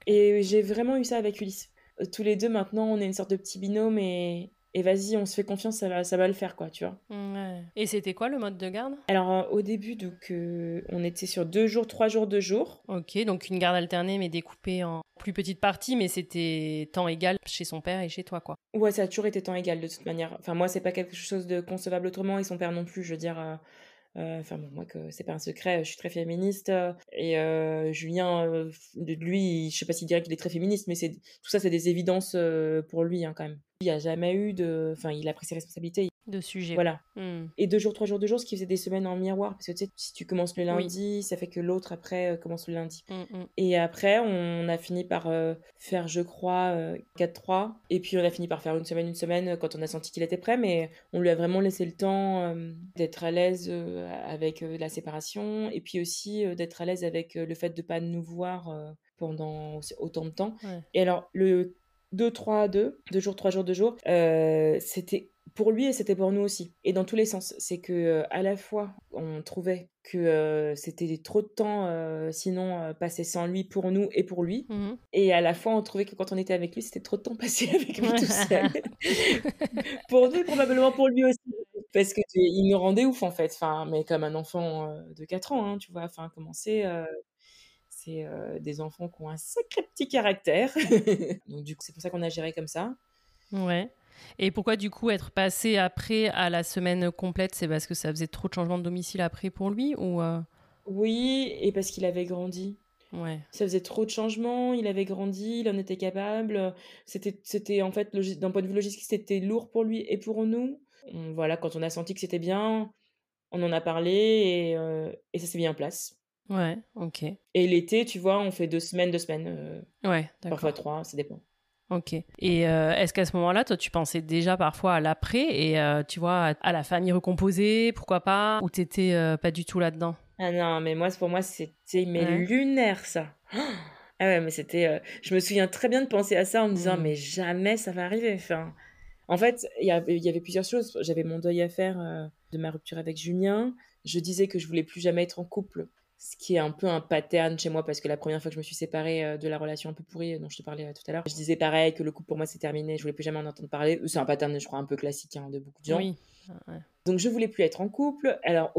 et j'ai vraiment eu ça avec Ulysse euh, tous les deux maintenant on est une sorte de petit binôme et, et vas-y, on se fait confiance, ça va, ça va le faire, quoi, tu vois. Ouais. Et c'était quoi le mode de garde? Alors, euh, au début, donc, euh, on était sur deux jours, trois jours, deux jours. Ok, donc une garde alternée, mais découpée en plus petites parties, mais c'était temps égal chez son père et chez toi, quoi. Ouais, ça a toujours été temps égal, de toute manière. Enfin, moi, c'est pas quelque chose de concevable autrement, et son père non plus, je veux dire. Euh, enfin bon, moi que c'est pas un secret, je suis très féministe et euh, Julien, euh, lui, je sais pas s'il dirait qu'il est très féministe, mais c'est tout ça, c'est des évidences pour lui hein, quand même. Il a jamais eu de, enfin, il a pris ses responsabilités de sujet. Voilà. Hmm. Et deux jours, trois jours, deux jours, ce qui faisait des semaines en miroir. Parce que tu sais, si tu commences le lundi, ça fait que l'autre après euh, commence le lundi. Hmm, hmm. Et après, on a fini par euh, faire, je crois, 4-3. Euh, et puis on a fini par faire une semaine, une semaine quand on a senti qu'il était prêt. Mais on lui a vraiment laissé le temps d'être à l'aise avec la séparation. Et puis aussi d'être à l'aise avec le fait de pas nous voir pendant autant de temps. Et alors, le 2-3 2, 2 jours, 3 jours, 2 jours, c'était pour lui et c'était pour nous aussi. Et dans tous les sens. C'est que euh, à la fois, on trouvait que euh, c'était trop de temps euh, sinon passer sans lui pour nous et pour lui. Mhm. Et à la fois, on trouvait que quand on était avec lui, c'était trop de temps passé [LAUGHS] avec lui tout seul. [LAUGHS] pour nous et probablement pour lui aussi. Parce qu'il nous rendait ouf en fait. Enfin, mais comme un enfant de 4 ans, hein, tu vois. Enfin, commencer c'est des enfants qui ont un sacré petit caractère. [LAUGHS] Donc du coup, c'est pour ça qu'on a géré comme ça. Ouais. Et pourquoi du coup être passé après à la semaine complète C'est parce que ça faisait trop de changements de domicile après pour lui ou euh? Oui, et parce qu'il avait grandi. Ouais. Ça faisait trop de changements, il avait grandi, il en était capable. C'était, c'était en fait, d'un point de vue logistique, c'était lourd pour lui et pour nous. voilà, quand on a senti que c'était bien, on en a parlé et, euh, et ça s'est mis en place. Ouais, ok. Et l'été, tu vois, on fait deux semaines, deux semaines. Euh, ouais, Parfois trois, ça dépend. Ok. Et euh, est-ce qu'à ce, moment-là, toi, tu pensais déjà parfois à l'après et tu vois à la famille recomposée, pourquoi pas, ou t'étais pas du tout là-dedans? Ah non, mais moi, pour moi, c'était mais lunaire ça. [GASPS] Ah ouais, mais c'était. je me souviens très bien de penser à ça en me disant, mmh. mais jamais ça va arriver. Enfin, en fait, il y, avait plusieurs choses. J'avais mon deuil à faire euh, de ma rupture avec Julien. Je disais que je voulais plus jamais être en couple, ce qui est un peu un pattern chez moi parce que la première fois que je me suis séparée euh, de la relation un peu pourrie euh, dont je te parlais tout à l'heure, je disais pareil que le couple pour moi c'est terminé, je voulais plus jamais en entendre parler. C'est un pattern, je crois, un peu classique hein, de beaucoup de gens. Oui. Donc je voulais plus être en couple. Alors,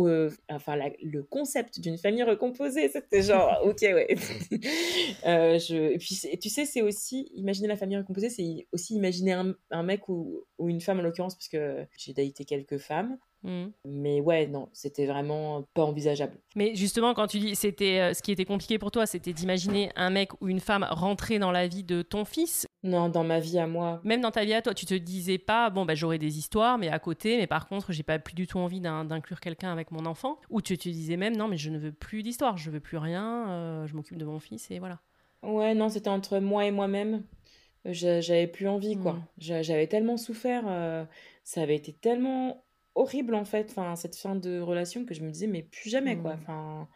enfin, le concept d'une famille recomposée, c'était genre, [LAUGHS] ok, ouais. [LAUGHS] euh, je... Et puis, tu sais, c'est aussi, imaginer la famille recomposée, c'est aussi imaginer un, un mec ou, ou, une femme en l'occurrence, parce que j'ai daté quelques femmes. Mmh. Mais ouais, non, c'était vraiment pas envisageable. Mais justement, quand tu dis c'était euh, ce qui était compliqué pour toi, c'était d'imaginer un mec ou une femme rentrer dans la vie de ton fils? Non, dans ma vie à moi. Même dans ta vie à toi, tu te disais pas bon bah j'aurai des histoires, mais à côté, mais par contre j'ai pas plus du tout envie d'inclure quelqu'un avec mon enfant. Ou tu te disais même non mais je ne veux plus d'histoire, je veux plus rien, euh, je m'occupe de mon fils et voilà. Ouais, non, c'était entre moi et moi-même. J'avais plus envie quoi. Mmh. J'avais tellement souffert, euh, ça avait été tellement horrible en fait, enfin, cette fin de relation que je me disais, mais plus jamais quoi. Mmh. Enfin,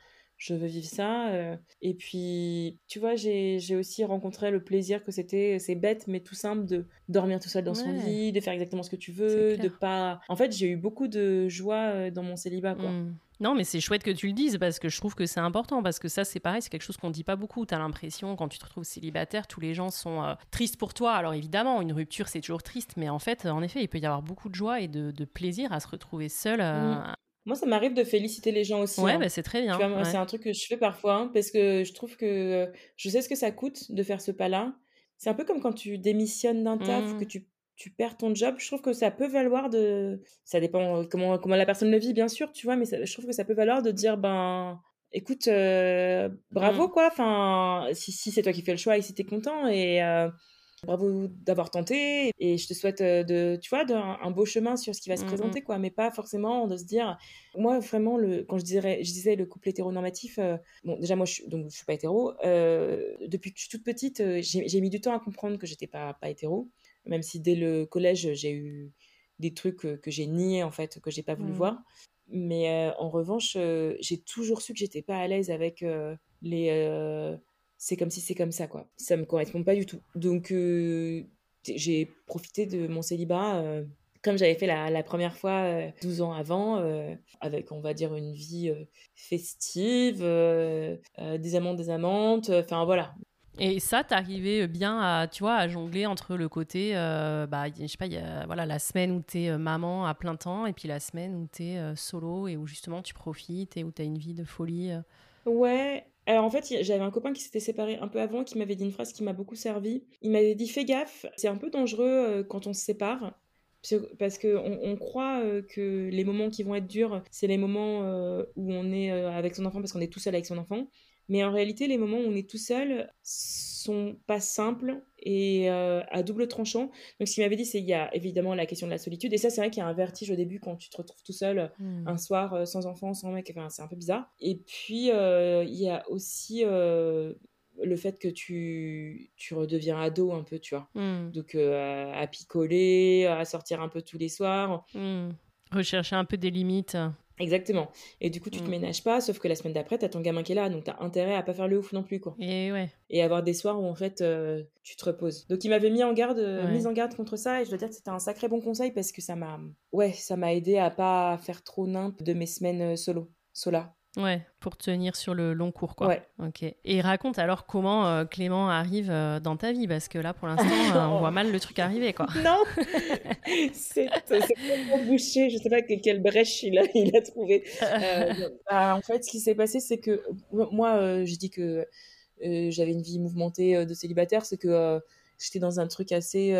je veux vivre ça. Euh. Et puis, tu vois, j'ai aussi rencontré le plaisir que c'était, c'est bête, mais tout simple, de dormir tout seul dans son lit, de faire exactement ce que tu veux, de pas. En fait, j'ai eu beaucoup de joie euh, dans mon célibat, quoi. Mmh. Non, mais c'est chouette que tu le dises parce que je trouve que c'est important parce que ça, c'est pareil, c'est quelque chose qu'on dit pas beaucoup. Tu as l'impression, quand tu te retrouves célibataire, tous les gens sont euh, tristes pour toi. Alors évidemment, une rupture, c'est toujours triste, mais en fait, en effet, il peut y avoir beaucoup de joie et de, plaisir à se retrouver seul. Euh, mmh. Moi, ça m'arrive de féliciter les gens aussi. Ouais, hein. bah, c'est très bien. C'est un truc que je fais parfois hein, parce que je trouve que je sais ce que ça coûte de faire ce pas-là. C'est un peu comme quand tu démissionnes d'un taf, que mmh. tu tu perds ton job, je trouve que ça peut valoir de. Ça dépend comment, comment la personne le vit, bien sûr, tu vois, mais je trouve que ça peut valoir de dire, ben, écoute, euh, bravo, mmh. quoi. Enfin, si, si c'est toi qui fais le choix et si t'es content, et euh, bravo d'avoir tenté, et je te souhaite euh, de, tu vois, un, beau chemin sur ce qui va se mmh, présenter, mmh. quoi, mais pas forcément de se dire. Moi, vraiment, le, quand je, dirais, je disais le couple hétéronormatif, bon, déjà, moi, je, donc, je suis pas hétéro. depuis que je suis toute petite, j'ai mis du temps à comprendre que j'étais pas, pas hétéro même si dès le collège, j'ai eu des trucs que, j'ai niés, en fait, que j'ai pas voulu mmh. voir. Mais euh, en revanche, euh, j'ai toujours su que j'étais pas à l'aise avec euh, les c'est comme si c'est comme ça, quoi. Ça me correspond pas du tout. Donc, j'ai profité de mon célibat comme j'avais fait la, la, première fois 12 ans avant, avec, on va dire, une vie festive, des amants, des amantes, enfin voilà. Et ça, t'arrivais bien à, tu vois, à jongler entre le côté, euh, bah, je sais pas, y a, voilà, la semaine où t'es euh, maman à plein temps et puis la semaine où t'es es euh, solo et où justement tu profites et où t'as une vie de folie. Ouais. Alors en fait, j'avais un copain qui s'était séparé un peu avant qui m'avait dit une phrase qui m'a beaucoup servi. Il m'avait dit fais gaffe, c'est un peu dangereux quand on se sépare. Parce qu'on on croit que les moments qui vont être durs, c'est les moments où on est avec son enfant parce qu'on est tout seul avec son enfant. Mais en réalité, les moments où on est tout seul sont pas simples et euh, à double tranchant. Donc, ce qu'il m'avait dit, c'est qu'il y a évidemment la question de la solitude. Et ça, c'est vrai qu'il y a un vertige au début quand tu te retrouves tout seul hmm. un soir euh, sans enfant, sans mec. Enfin, c'est un peu bizarre. Et puis, euh, il y a aussi le fait que tu, tu redeviens ado un peu, tu vois. Hmm. Donc, à picoler, à sortir un peu tous les soirs. Hmm. Rechercher un peu des limites. Exactement. Et du coup, tu te mm. ménages pas, sauf que la semaine d'après, t'as ton gamin qui est là, donc t'as intérêt à pas faire le ouf non plus, quoi. Et ouais. Et avoir des soirs où en fait, euh, tu te reposes. Donc, il m'avait mis en garde, euh, mise en garde contre ça, et je dois dire que c'était un sacré bon conseil parce que ça m'a, ouais, ça m'a aidé à pas faire trop nimp de mes semaines euh, solo, sola. Ouais, pour tenir sur le long cours, quoi. Ouais. Ok. Et raconte alors comment euh, Clément arrive euh, dans ta vie, parce que là, pour [LAUGHS] l'instant, euh, on voit mal le truc arriver, quoi. [LAUGHS] Non [LAUGHS] C'est complètement bouché. Je sais pas quelle brèche il a, il a trouvé. Bah, en fait, ce qui s'est passé, c'est que moi, je dis que j'avais une vie mouvementée de célibataire, c'est que j'étais dans un truc assez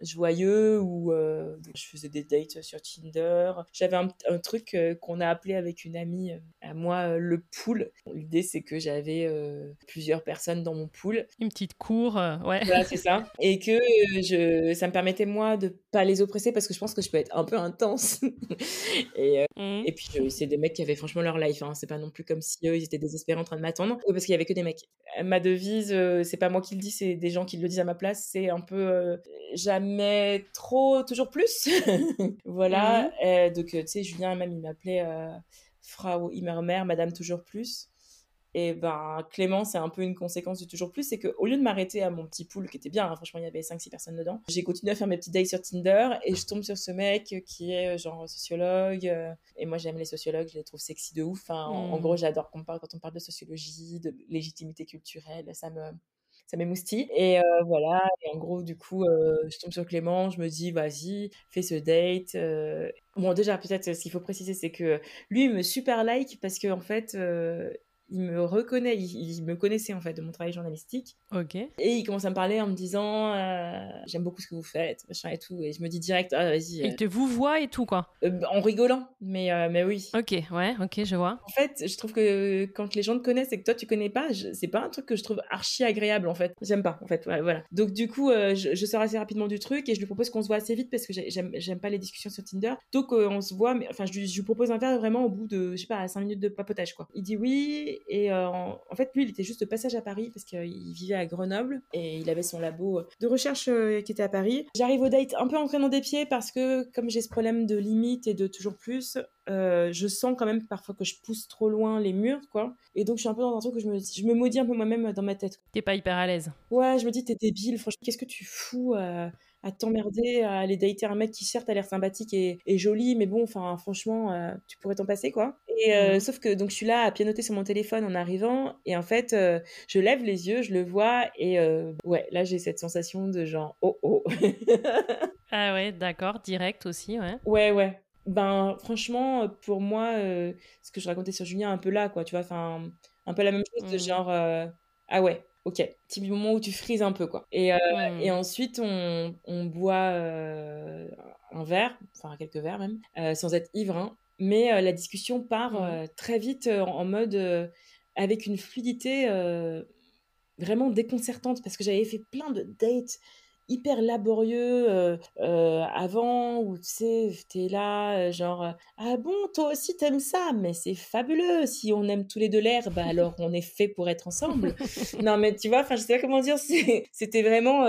joyeux où je faisais des dates sur Tinder. J'avais un, truc qu'on a appelé avec une amie à moi le pool. L'idée c'est que j'avais plusieurs personnes dans mon pool. Une petite cour, ouais. Voilà, c'est ça. Et que je, ça me permettait moi de pas les oppresser parce que je pense que je peux être un peu intense. [LAUGHS] et, mmh. et puis c'est des mecs qui avaient franchement leur life. Hein. C'est pas non plus comme si eux ils étaient désespérés en train de m'attendre. parce qu'il y avait que des mecs. Ma devise, c'est pas moi qui le dis, c'est des gens qui le disent à ma place. C'est un peu jamais trop, toujours plus. [LAUGHS] voilà. Mmh. donc, tu sais, Julien, même, il m'appelait euh, Frau Immermer, Madame Toujours Plus. Et ben, Clément, c'est un peu une conséquence de toujours plus, c'est qu'au lieu de m'arrêter à mon petit pool, qui était bien, hein, franchement, il y avait 5-6 personnes dedans, j'ai continué à faire mes petits dates sur Tinder et je tombe sur ce mec qui est genre sociologue. Euh, et moi, j'aime les sociologues, je les trouve sexy de ouf. en, mmh. gros, j'adore qu'on parle, quand on parle de sociologie, de légitimité culturelle, ça me, ça m'émoustille. Et euh, voilà, et en gros, du coup, euh, je tombe sur Clément, je me dis, vas-y, fais ce date. Euh. Bon, déjà, peut-être, ce qu'il faut préciser, c'est que lui, il me super like parce qu'en en fait, il me reconnaît, il, me connaissait en fait de mon travail journalistique. Ok. Et il commence à me parler en me disant euh, J'aime beaucoup ce que vous faites, machin et tout. Et je me dis direct Ah, vas-y. Il te vous voit et tout, quoi. Euh, en rigolant, mais, euh, mais oui. Ok, ouais, ok, je vois. En fait, je trouve que quand les gens te connaissent et que toi tu connais pas, c'est pas un truc que je trouve archi agréable en fait. J'aime pas, en fait. voilà. Donc, du coup, je, je, sors assez rapidement du truc et je lui propose qu'on se voit assez vite parce que j'aime pas les discussions sur Tinder. Donc, on se voit, mais enfin, je, je lui propose un verre vraiment au bout de, je sais pas, 5 minutes de papotage, quoi. Il dit oui et euh, en, fait, lui, il était juste de passage à Paris parce qu'il vivait à Grenoble et il avait son labo de recherche euh, qui était à Paris. J'arrive au date un peu en traînant des pieds parce que comme j'ai ce problème de limite et de toujours plus, euh, je sens quand même parfois que je pousse trop loin les murs, quoi. Et donc, je suis un peu dans un truc où je me, je me maudis un peu moi-même dans ma tête. T'es pas hyper à l'aise. Ouais, je me dis, t'es débile, franchement, qu'est-ce que tu fous à t'emmerder, à aller dater un mec qui certes a l'air sympathique et, joli, mais bon, enfin franchement, euh, tu pourrais t'en passer quoi. Et euh, mmh. sauf que donc je suis là à pianoter sur mon téléphone en arrivant et en fait, euh, je lève les yeux, je le vois et ouais, là j'ai cette sensation de genre oh oh. [LAUGHS] ah ouais, d'accord, direct aussi, ouais. Ouais ouais. Ben franchement, pour moi, ce que je racontais sur Julien, un peu là quoi, tu vois, enfin un peu la même chose de mmh. genre ah ouais, ok, petit moment où tu frises un peu, quoi. Et, euh, et ensuite, on, on boit euh, un verre, enfin quelques verres même, euh, sans être ivre, hein. mais la discussion part très vite en, mode avec une fluidité vraiment déconcertante parce que j'avais fait plein de dates hyper laborieux euh, euh, avant où tu sais t'es là genre ah bon toi aussi t'aimes ça? Mais c'est fabuleux si on aime tous les deux l'air bah alors on est fait pour être ensemble [LAUGHS] non mais tu vois enfin je sais pas comment dire c'était vraiment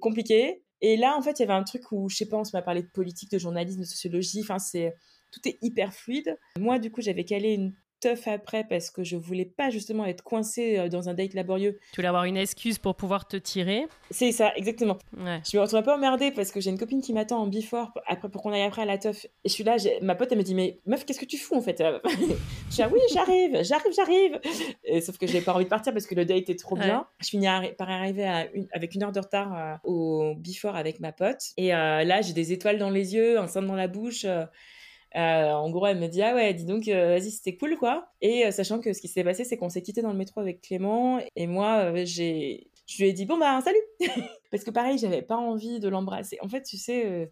compliqué. Et là en fait il y avait un truc où je sais pas on se m'a parlé de politique de journalisme de sociologie enfin c'est tout est hyper fluide. Moi du coup j'avais calé une tough après parce que je voulais pas justement être coincée euh, dans un date laborieux. Tu voulais avoir une excuse pour pouvoir te tirer. C'est ça, exactement. Je me retrouve un peu emmerdée parce que j'ai une copine qui m'attend en before après pour qu'on aille après à la teuf. Et je suis là, ma pote elle me dit mais meuf qu'est-ce que tu fous en fait [LAUGHS] Je dis ah oui j'arrive, j'arrive, j'arrive. Et sauf que j'ai pas envie de partir parce que le date est trop bien. Je finis par arriver à avec une heure de retard euh, au before avec ma pote. Et euh, là j'ai des étoiles dans les yeux, un sein dans la bouche. Euh, en gros, elle me dit ah ouais, dis donc, euh, vas-y, c'était cool quoi. Et euh, sachant que ce qui s'est passé, c'est qu'on s'est quitté dans le métro avec Clément et moi, j'ai, je lui ai dit bon bah salut, [LAUGHS] parce que pareil, j'avais pas envie de l'embrasser. En fait, tu sais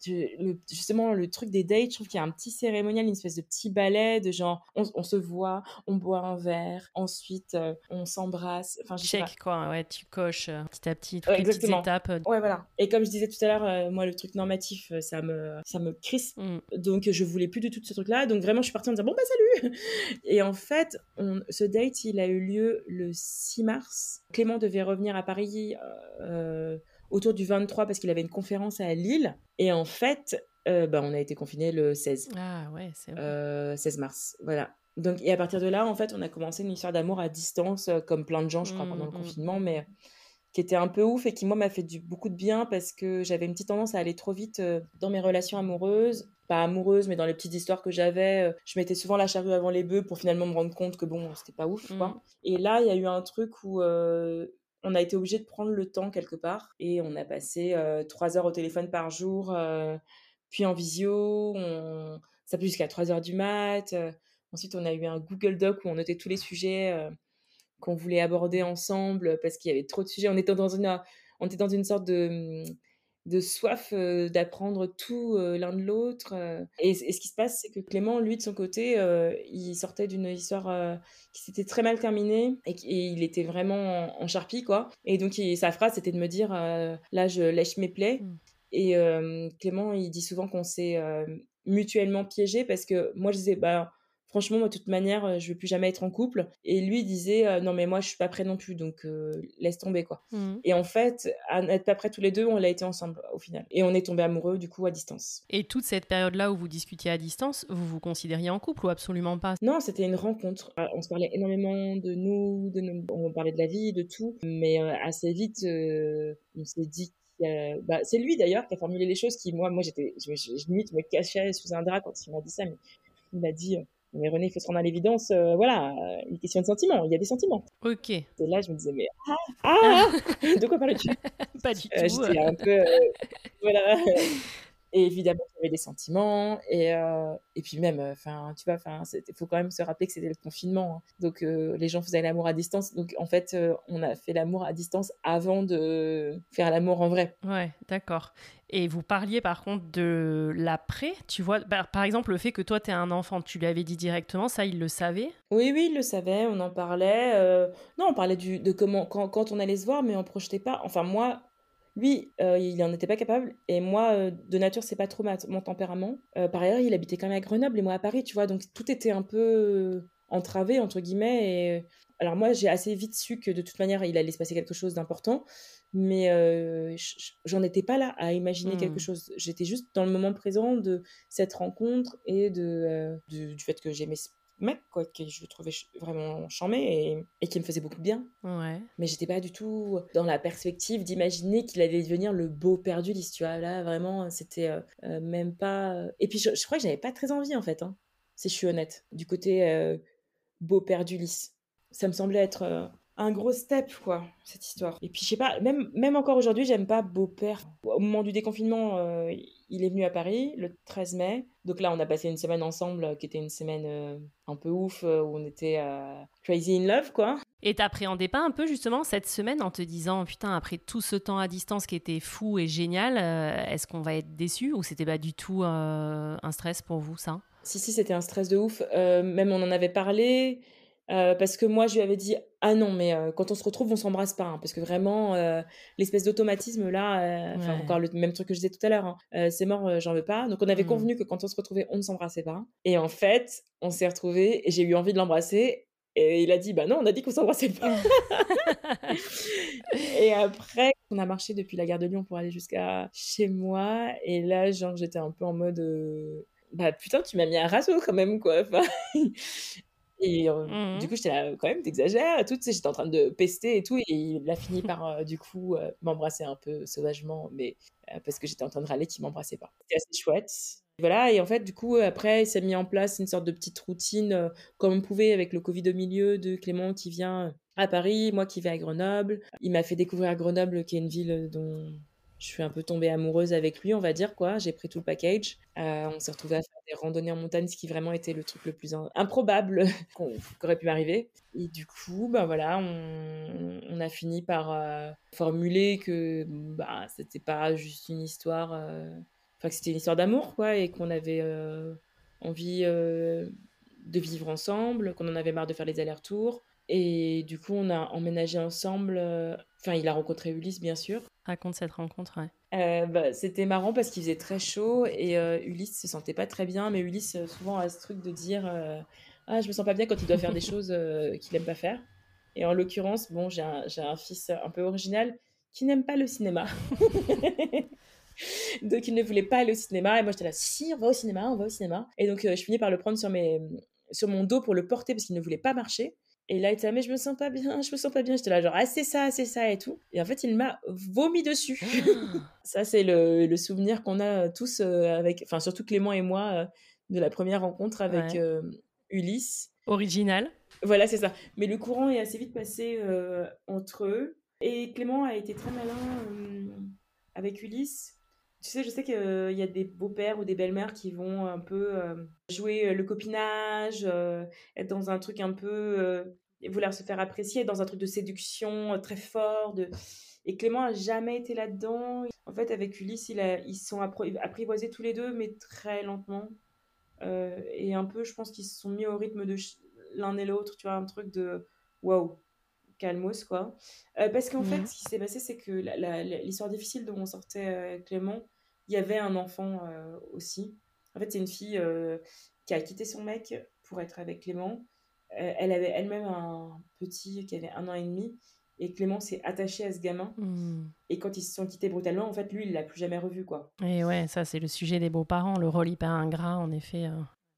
justement le truc des dates, je trouve qu'il y a un petit cérémonial, une espèce de petit ballet de genre on, se voit, on boit un verre, ensuite euh, on s'embrasse. Enfin, check quoi, ouais, tu coches euh, petit à petit toutes les petites étapes. Ouais, voilà. Et comme je disais tout à l'heure, euh, moi le truc normatif, ça me ça me crisse. Mm. Donc je voulais plus du tout de ce truc-là. Donc vraiment, je suis partie en disant bon bah salut. [LAUGHS] Et en fait, on, ce date, il a eu lieu le 6 mars. Clément devait revenir à Paris autour du 23 parce qu'il avait une conférence à Lille. Et en fait, euh, bah, on a été confinés le 16. Ah ouais, c'est euh, 16 mars, voilà. Donc, et à partir de là, en fait, on a commencé une histoire d'amour à distance, euh, comme plein de gens, je crois, pendant le mmh, mmh. confinement, mais qui était un peu ouf et qui, moi, m'a fait du, beaucoup de bien parce que j'avais une petite tendance à aller trop vite euh, dans mes relations amoureuses. Pas amoureuses, mais dans les petites histoires que j'avais. je mettais souvent la charrue avant les bœufs pour finalement me rendre compte que, bon, c'était pas ouf, quoi. Mmh. Et là, il y a eu un truc où on a été obligé de prendre le temps quelque part et on a passé euh, trois heures au téléphone par jour, euh, puis en visio, ça peut jusqu'à 3 heures du mat. Euh. ensuite, on a eu un Google Doc où on notait tous les sujets qu'on voulait aborder ensemble parce qu'il y avait trop de sujets. On était dans une sorte de de soif d'apprendre tout l'un de l'autre. Et, ce qui se passe, c'est que Clément, lui, de son côté, il sortait d'une histoire qui s'était très mal terminée et, il était vraiment en, charpie, quoi. Et donc, sa phrase, c'était de me dire là, je lèche mes plaies. Mmh. Et Clément, il dit souvent qu'on s'est mutuellement piégé parce que moi, je disais, bah, franchement, moi, de toute manière, euh, je veux plus jamais être en couple. Et lui disait, euh, non, mais moi, je suis pas prêt non plus, donc euh, laisse tomber, quoi. Mmh. Et en fait, à n'être pas prêt tous les deux, on l'a été ensemble au final. Et on est tombé amoureux, du coup, à distance. Et toute cette période-là où vous discutiez à distance, vous vous considériez en couple ou absolument pas? Non, c'était une rencontre. On se parlait énormément de nous, de on parlait de la vie, de tout. Mais assez vite, on s'est dit bah, c'est lui d'ailleurs qui a formulé les choses qui moi moi j'étais je, je, je, limite me cachais sous un drap quand il m'a dit ça mais il m'a dit mais René, il faut se rendre à l'évidence, euh, voilà, euh, une question de sentiments, il y a des sentiments. Ok. Et là, je me disais, mais ah, ah De quoi parles-tu? [LAUGHS] Pas du euh, tout. J'étais un peu, voilà, [LAUGHS] et évidemment, il y avait des sentiments. Et, euh, et puis même, euh, enfin, tu vois, il faut quand même se rappeler que c'était le confinement. Hein. Donc, euh, les gens faisaient l'amour à distance. Donc, en fait, on a fait l'amour à distance avant de faire l'amour en vrai. Ouais, d'accord. Et vous parliez par contre de l'après, tu vois, bah, par exemple le fait que toi tu es un enfant, tu lui avais dit directement, ça il le savait? Oui, oui, il le savait, on en parlait. Non, on parlait du, de comment, quand, quand, on allait se voir, mais on projetait pas. Enfin, moi, lui, euh, il n'en était pas capable. Et moi, euh, de nature, c'est pas trop mon tempérament. Euh, par ailleurs, il habitait quand même à Grenoble et moi à Paris, tu vois. Donc tout était un peu entravé, entre guillemets. Et... Alors moi, j'ai assez vite su que de toute manière, il allait se passer quelque chose d'important. Mais j'en étais pas là à imaginer quelque hmm. chose. J'étais juste dans le moment présent de cette rencontre et de, du fait que j'aimais mec quoi que je le trouvais vraiment charmé et, et, qui me faisait beaucoup de bien. Ouais. mais j'étais pas du tout dans la perspective d'imaginer qu'il allait devenir le beau père d'Ulysse tu vois. Là vraiment c'était euh, euh, même pas euh, et puis je, crois que j'avais pas très envie en fait hein, si je suis honnête du côté beau père d'Ulysse. Ça me semblait être un gros step, quoi, cette histoire. Et puis, je sais pas, même, même encore aujourd'hui, j'aime pas Beau-Père. Au moment du déconfinement, euh, il est venu à Paris le 13 mai. Donc là, on a passé une semaine ensemble, euh, qui était une semaine euh, un peu ouf, où on était crazy in love, quoi. Et t'appréhendais pas un peu, justement, cette semaine en te disant, putain, après tout ce temps à distance qui était fou et génial, est-ce qu'on va être déçu ou c'était pas du tout un stress pour vous, ça? Si, si, c'était un stress de ouf. même on en avait parlé. Euh, parce que moi, je lui avais dit ah non, mais euh, quand on se retrouve, on s'embrasse pas, hein, parce que vraiment euh, l'espèce d'automatisme là, encore le même truc que je disais tout à l'heure, hein, c'est mort, j'en veux pas. Donc on avait mmh. convenu que quand on se retrouvait, on ne s'embrassait pas. Et en fait, on s'est retrouvés et j'ai eu envie de l'embrasser. Et il a dit bah non, on a dit qu'on s'embrassait pas. [LAUGHS] [LAUGHS] et après, on a marché depuis la gare de Lyon pour aller jusqu'à chez moi. Et là, genre, j'étais un peu en mode bah putain, tu m'as mis un raseau quand même, quoi. Enfin, et euh, mmh du coup, j'étais là, quand même, t'exagères, tout, tu sais, j'étais en train de pester et tout. Et il a fini par, euh, du coup, euh, m'embrasser un peu sauvagement, mais parce que j'étais en train de râler qu'il m'embrassait pas. C'était assez chouette. Voilà, et en fait, du coup, après, il s'est mis en place une sorte de petite routine, comme on pouvait, avec le Covid au milieu, de Clément qui vient à Paris, moi qui vais à Grenoble. Il m'a fait découvrir Grenoble, qui est une ville dont je suis un peu tombée amoureuse avec lui, on va dire, quoi. J'ai pris tout le package. Euh, on s'est retrouvé à faire des randonnées en montagne, ce qui vraiment était le truc le plus improbable [LAUGHS] qu'on aurait pu m'arriver. Et du coup, ben voilà, on, a fini par euh, formuler que bah, c'était pas juste une histoire, euh, enfin que c'était une histoire d'amour, quoi, et qu'on avait envie de vivre ensemble, qu'on en avait marre de faire les allers-retours. Et du coup, on a emménagé ensemble. Enfin, il a rencontré Ulysse, bien sûr. Raconte cette rencontre, ouais. Euh, bah, c'était marrant parce qu'il faisait très chaud et euh, Ulysse se sentait pas très bien, mais Ulysse euh, souvent a ce truc de dire Ah, je me sens pas bien quand il doit faire des [LAUGHS] choses qu'il aime pas faire. Et en l'occurrence, bon, j'ai un, un, fils un peu original qui n'aime pas le cinéma. [LAUGHS] donc il ne voulait pas aller au cinéma et moi j'étais là si on va au cinéma on va au cinéma et donc je finis par le prendre sur mes sur mon dos pour le porter parce qu'il ne voulait pas marcher et là, il était mais je me sens pas bien, je me sens pas bien. J'étais là, genre, ah, c'est ça, c'est ça et tout. Et en fait, il m'a vomi dessus. Ah. [LAUGHS] ça, c'est le, le, souvenir qu'on a tous euh, avec, enfin, surtout Clément et moi, euh, de la première rencontre avec euh, Ulysse. Original. Voilà, c'est ça. Mais le courant est assez vite passé entre eux. Et Clément a été très malin avec Ulysse. Tu sais, je sais qu'il y a des beaux-pères ou des belles-mères qui vont un peu jouer le copinage, être dans un truc un peu vouloir se faire apprécier dans un truc de séduction très fort. De... Et Clément a jamais été là-dedans. En fait, avec Ulysse, il a, ils sont apprivoisés tous les deux, mais très lentement. et un peu, je pense qu'ils se sont mis au rythme de l'un et l'autre, tu vois, un truc de waouh, calmos, quoi. parce qu'en fait, ce qui s'est passé, c'est que l'histoire difficile dont on sortait Clément, il y avait un enfant aussi. En fait, c'est une fille qui a quitté son mec pour être avec Clément. elle avait elle-même un petit qui avait un an et demi. Et Clément s'est attaché à ce gamin. Hmm. Et quand ils se sont quittés brutalement, en fait, lui, il l'a plus jamais revu, quoi. Et ouais, ça, c'est le sujet des beaux-parents, le rôle hyper ingrat, en effet.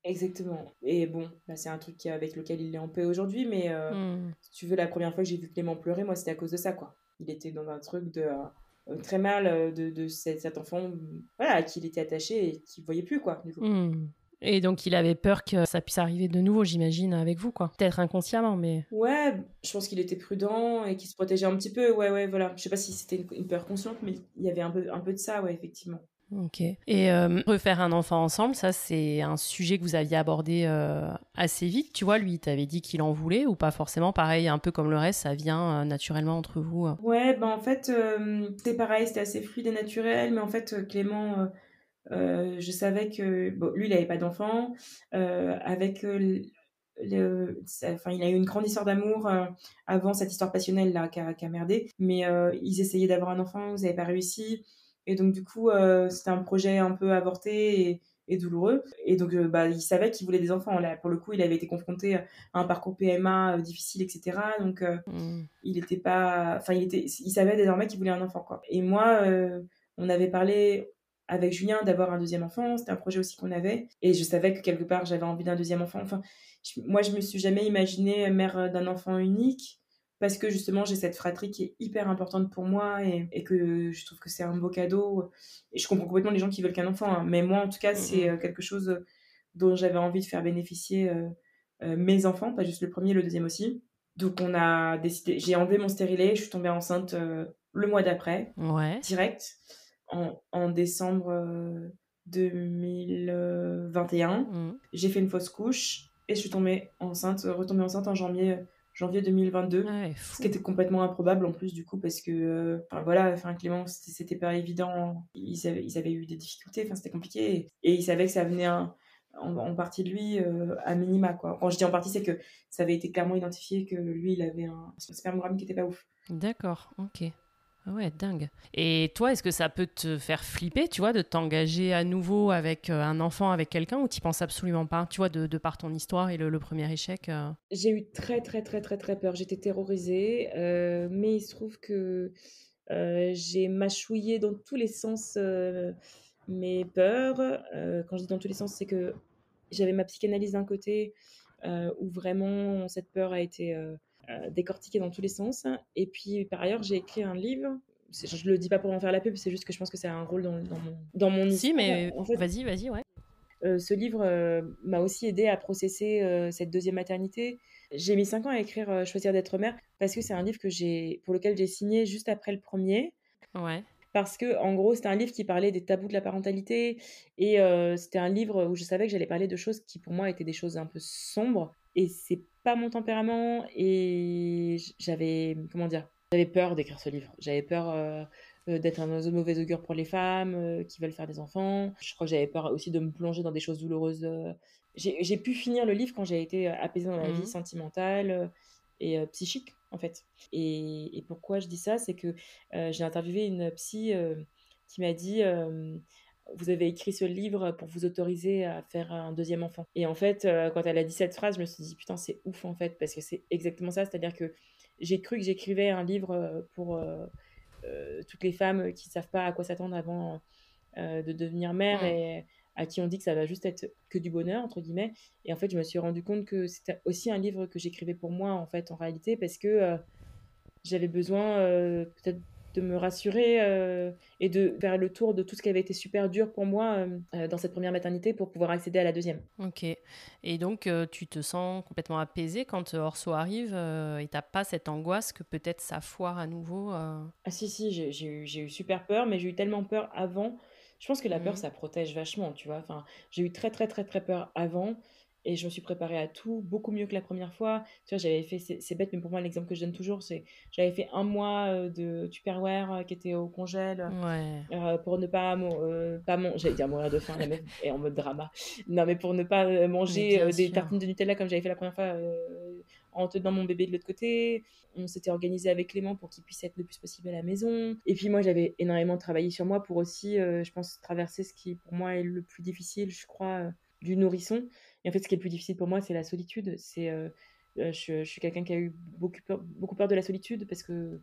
Euh. Exactement. Et bon, bah, c'est un truc avec lequel il est en paix aujourd'hui, mais euh, hmm. si tu veux, la première fois que j'ai vu Clément pleurer, moi, c'était à cause de ça, quoi. Il était dans un truc de euh, très mal de, de cet, enfant, voilà, à qui il était attaché et qui voyait plus, quoi. Du coup. Hmm. Et donc, il avait peur que ça puisse arriver de nouveau, j'imagine, avec vous, quoi. Peut-être inconsciemment, mais. Ouais, je pense qu'il était prudent et qu'il se protégeait un petit peu. Ouais, ouais, voilà. Je sais pas si c'était une, peur consciente, mais il y avait un peu, un peu de ça, ouais, effectivement. Ok. Et euh, refaire un enfant ensemble, ça, c'est un sujet que vous aviez abordé euh, assez vite. Tu vois, lui, il t'avait dit qu'il en voulait ou pas forcément Pareil, un peu comme le reste, ça vient euh, naturellement entre vous Ouais, ben en fait, c'était pareil, c'était assez fluide et naturel, mais en fait, Clément je savais que bon, lui, il n'avait pas d'enfant. Avec le, enfin, il a eu une grande histoire d'amour avant cette histoire passionnelle là qui a, merdé. Mais ils essayaient d'avoir un enfant, ils n'avaient pas réussi. Et donc du coup, c'était un projet un peu avorté et, douloureux. Et donc, bah, il savait qu'il voulait des enfants. Là, pour le coup, il avait été confronté à un parcours PMA difficile, etc. Donc, mmh. il était pas, enfin, il était, il savait désormais qu'il voulait un enfant, quoi. Et moi, on avait parlé avec Julien d'avoir un deuxième enfant. C'était un projet aussi qu'on avait. Et je savais que quelque part, j'avais envie d'un deuxième enfant. Enfin, moi, je me suis jamais imaginée mère d'un enfant unique parce que justement, j'ai cette fratrie qui est hyper importante pour moi et, que je trouve que c'est un beau cadeau. Et je comprends complètement les gens qui veulent qu'un enfant. Hein. Mais moi, en tout cas, c'est euh, quelque chose dont j'avais envie de faire bénéficier euh, euh, mes enfants, pas juste le premier, le deuxième aussi. Donc, on a décidé, j'ai enlevé mon stérilet, je suis tombée enceinte le mois d'après, ouais. direct en, décembre 2021. Euh, mm. J'ai fait une fausse couche et je suis tombée enceinte, retombée enceinte en janvier janvier 2022 ce qui était complètement improbable en plus du coup parce que euh, enfin voilà enfin Clément c'était pas évident. Ils avaient, ils avaient eu des difficultés enfin c'était compliqué. Et, ils savaient que ça venait en, partie de lui euh, à minima quoi. Quand je dis en partie c'est que ça avait été clairement identifié que lui il avait un spermogramme qui était pas ouf. D'accord ok. ah ouais, dingue. Et toi, est-ce que ça peut te faire flipper, tu vois, de t'engager à nouveau avec euh, un enfant, avec quelqu'un, ou tu penses absolument pas, tu vois, de, de par ton histoire et le, premier échec euh? J'ai eu très, très, très, très, très peur. J'étais terrorisée, euh, mais il se trouve que j'ai mâchouillé dans tous les sens mes peurs. quand je dis dans tous les sens, c'est que j'avais ma psychanalyse d'un côté, où vraiment cette peur a été décortiqué dans tous les sens. Et puis, par ailleurs, j'ai écrit un livre. Je le dis pas pour en faire la pub, c'est juste que je pense que c'est un rôle dans, dans, mon, dans mon Si, mais en fait, vas-y, vas-y, ouais. Euh, ce livre euh, m'a aussi aidé à processer cette deuxième maternité. J'ai mis cinq ans à écrire Choisir d'être mère parce que c'est un livre que j'ai, pour lequel j'ai signé juste après le premier. Ouais. Parce que, en gros, c'était un livre qui parlait des tabous de la parentalité et c'était un livre où je savais que j'allais parler de choses qui, pour moi, étaient des choses un peu sombres. Et c'est pas mon tempérament et j'avais comment dire j'avais peur d'écrire ce livre. J'avais peur euh, euh, d'être un oiseau de mauvais augure pour les femmes euh, qui veulent faire des enfants. Je crois que j'avais peur aussi de me plonger dans des choses douloureuses j'ai pu finir le livre quand j'ai été apaisée dans la vie mmh sentimentale et psychique en fait. Et, et, pourquoi je dis ça c'est que j'ai interviewé une psy qui m'a dit vous avez écrit ce livre pour vous autoriser à faire un deuxième enfant. Et en fait, euh, quand elle a dit cette phrase, je me suis dit, putain, c'est ouf en fait, parce que c'est exactement ça. C'est-à-dire que j'ai cru que j'écrivais un livre euh, pour euh, toutes les femmes qui ne savent pas à quoi s'attendre avant de devenir mère et à qui on dit que ça va juste être que du bonheur, entre guillemets. Et en fait, je me suis rendu compte que c'était aussi un livre que j'écrivais pour moi, en fait, en réalité, parce que j'avais besoin peut-être de me rassurer euh, et de faire le tour de tout ce qui avait été super dur pour moi euh, euh, dans cette première maternité pour pouvoir accéder à la deuxième. Ok. Et donc, tu te sens complètement apaisée quand Orso arrive et t'as pas cette angoisse que peut-être ça foire à nouveau Ah si, si, j'ai eu, eu, super peur, mais j'ai eu tellement peur avant. Je pense que la peur, mmh. ça protège vachement, tu vois. Enfin, j'ai eu très, très, très, très peur avant. Et je me suis préparée à tout beaucoup mieux que la première fois. Tu vois, j'avais fait, c'est bête, mais pour moi, l'exemple que je donne toujours, c'est j'avais fait un mois euh, de Tupperware euh, qui était au congèle euh, pour ne pas, pas manger, j'allais dire mourir de faim, la même, et en mode drama. Non, mais pour ne pas manger des tartines de Nutella comme j'avais fait la première fois en tenant mon bébé de l'autre côté. On s'était organisé avec Clément pour qu'il puisse être le plus possible à la maison. Et puis moi, j'avais énormément travaillé sur moi pour aussi, je pense, traverser ce qui pour moi est le plus difficile, je crois, du nourrisson. Et en fait, ce qui est le plus difficile pour moi, c'est la solitude. C'est, euh, euh, je, suis quelqu'un qui a eu beaucoup peur, beaucoup peur de la solitude parce que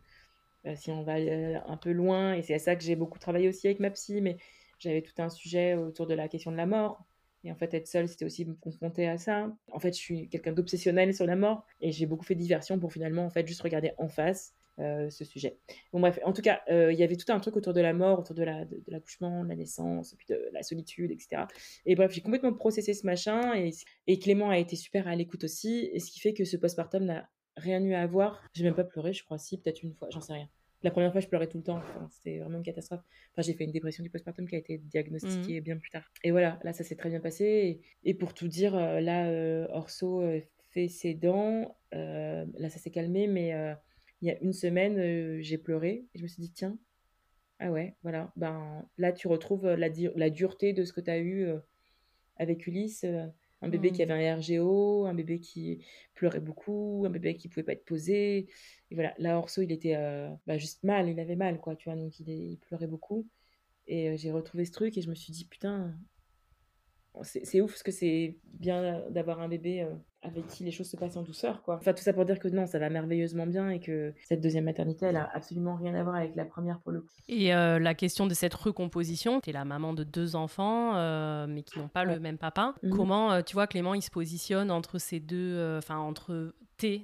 bah, si on va un peu loin, et c'est à ça que j'ai beaucoup travaillé aussi avec ma psy, mais j'avais tout un sujet autour de la question de la mort. Et en fait, être seule, c'était aussi me confronter à ça. En fait, je suis quelqu'un d'obsessionnel sur la mort et j'ai beaucoup fait diversion pour finalement, en fait, juste regarder en face euh, ce sujet. Bon bref, en tout cas, euh, il y avait tout un truc autour de la mort, autour de l'accouchement, la, de, de, la naissance, puis de la solitude, etc. Et bref, j'ai complètement processé ce machin et, et Clément a été super à l'écoute aussi, et ce qui fait que ce postpartum n'a rien eu à voir. J'ai même pas pleuré, je crois, si, peut-être une fois, j'en sais rien. La première fois, je pleurais tout le temps. c'était vraiment une catastrophe. Enfin, j'ai fait une dépression du postpartum qui a été diagnostiquée mmh. bien plus tard. Et voilà, là, ça s'est très bien passé. Et, pour tout dire, euh, là, Orso fait ses dents. là, ça s'est calmé, mais il y a une semaine, euh, j'ai pleuré et je me suis dit, tiens, ah ouais, voilà, ben là tu retrouves euh, la, la dureté de ce que tu as eu euh, avec Ulysse. un bébé qui mmh. avait un RGO, un bébé qui pleurait beaucoup, un bébé qui pouvait pas être posé. Et voilà, là, Orso, il était bah, juste mal, il avait mal, quoi, tu vois, donc il, il pleurait beaucoup. Et j'ai retrouvé ce truc et je me suis dit, putain, c'est ouf parce que c'est bien d'avoir un bébé euh, avec qui les choses se passent en douceur, quoi. Enfin, tout ça pour dire que non, ça va merveilleusement bien et que cette deuxième maternité, elle a absolument rien à voir avec la première pour le coup. Et euh, la question de cette recomposition, tu es la maman de deux enfants, euh, mais qui n'ont pas le même papa. Mhm. Comment, tu vois, Clément, il se positionne entre ces deux, enfin, entre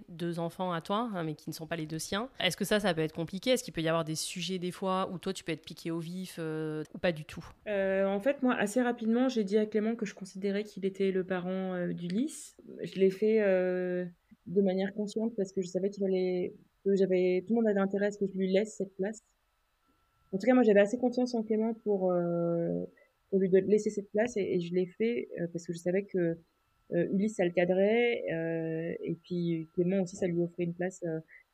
deux enfants à toi, hein, mais qui ne sont pas les deux siens. Est-ce que ça, ça peut être compliqué? Est-ce qu'il peut y avoir des sujets des fois où toi, tu peux être piqué au vif euh, ou pas du tout? Euh, En fait, moi, assez rapidement, j'ai dit à Clément que je considérais qu'il était le parent euh, d'Ulysse. Je l'ai fait de manière consciente parce que je savais qu'il fallait que j'avais tout le monde avait intérêt à ce que je lui laisse cette place. En tout cas, moi, j'avais assez confiance en Clément pour lui laisser cette place et je l'ai fait parce que je savais que euh, Ulysse, ça le cadrait, euh, et puis Clément aussi, ça lui offrait une place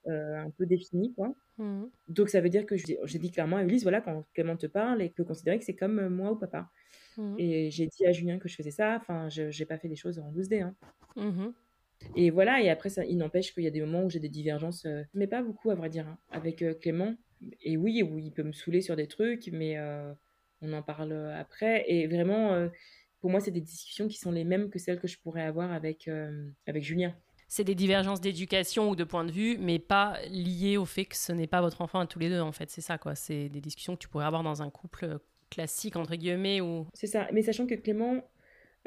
euh, un peu définie, quoi. Mmh. Donc ça veut dire que j'ai dit clairement à Ulysse, voilà, quand Clément te parle, et peut considérer que c'est comme moi ou papa. Mmh. Et j'ai dit à Julien que je faisais ça, enfin, je n'ai pas fait des choses en 12D. Hein. Mmh. Et voilà, et après, ça, il n'empêche qu'il y a des moments où j'ai des divergences, mais pas beaucoup à vrai dire, hein, avec Clément. Et oui, où il peut me saouler sur des trucs, mais on en parle après. Et vraiment, pour moi, c'est des discussions qui sont les mêmes que celles que je pourrais avoir avec, euh, avec Julien. C'est des divergences d'éducation ou de point de vue, mais pas liées au fait que ce n'est pas votre enfant à tous les deux, en fait. C'est ça, quoi. C'est des discussions que tu pourrais avoir dans un couple classique, entre guillemets, ou... C'est ça. Mais sachant que Clément,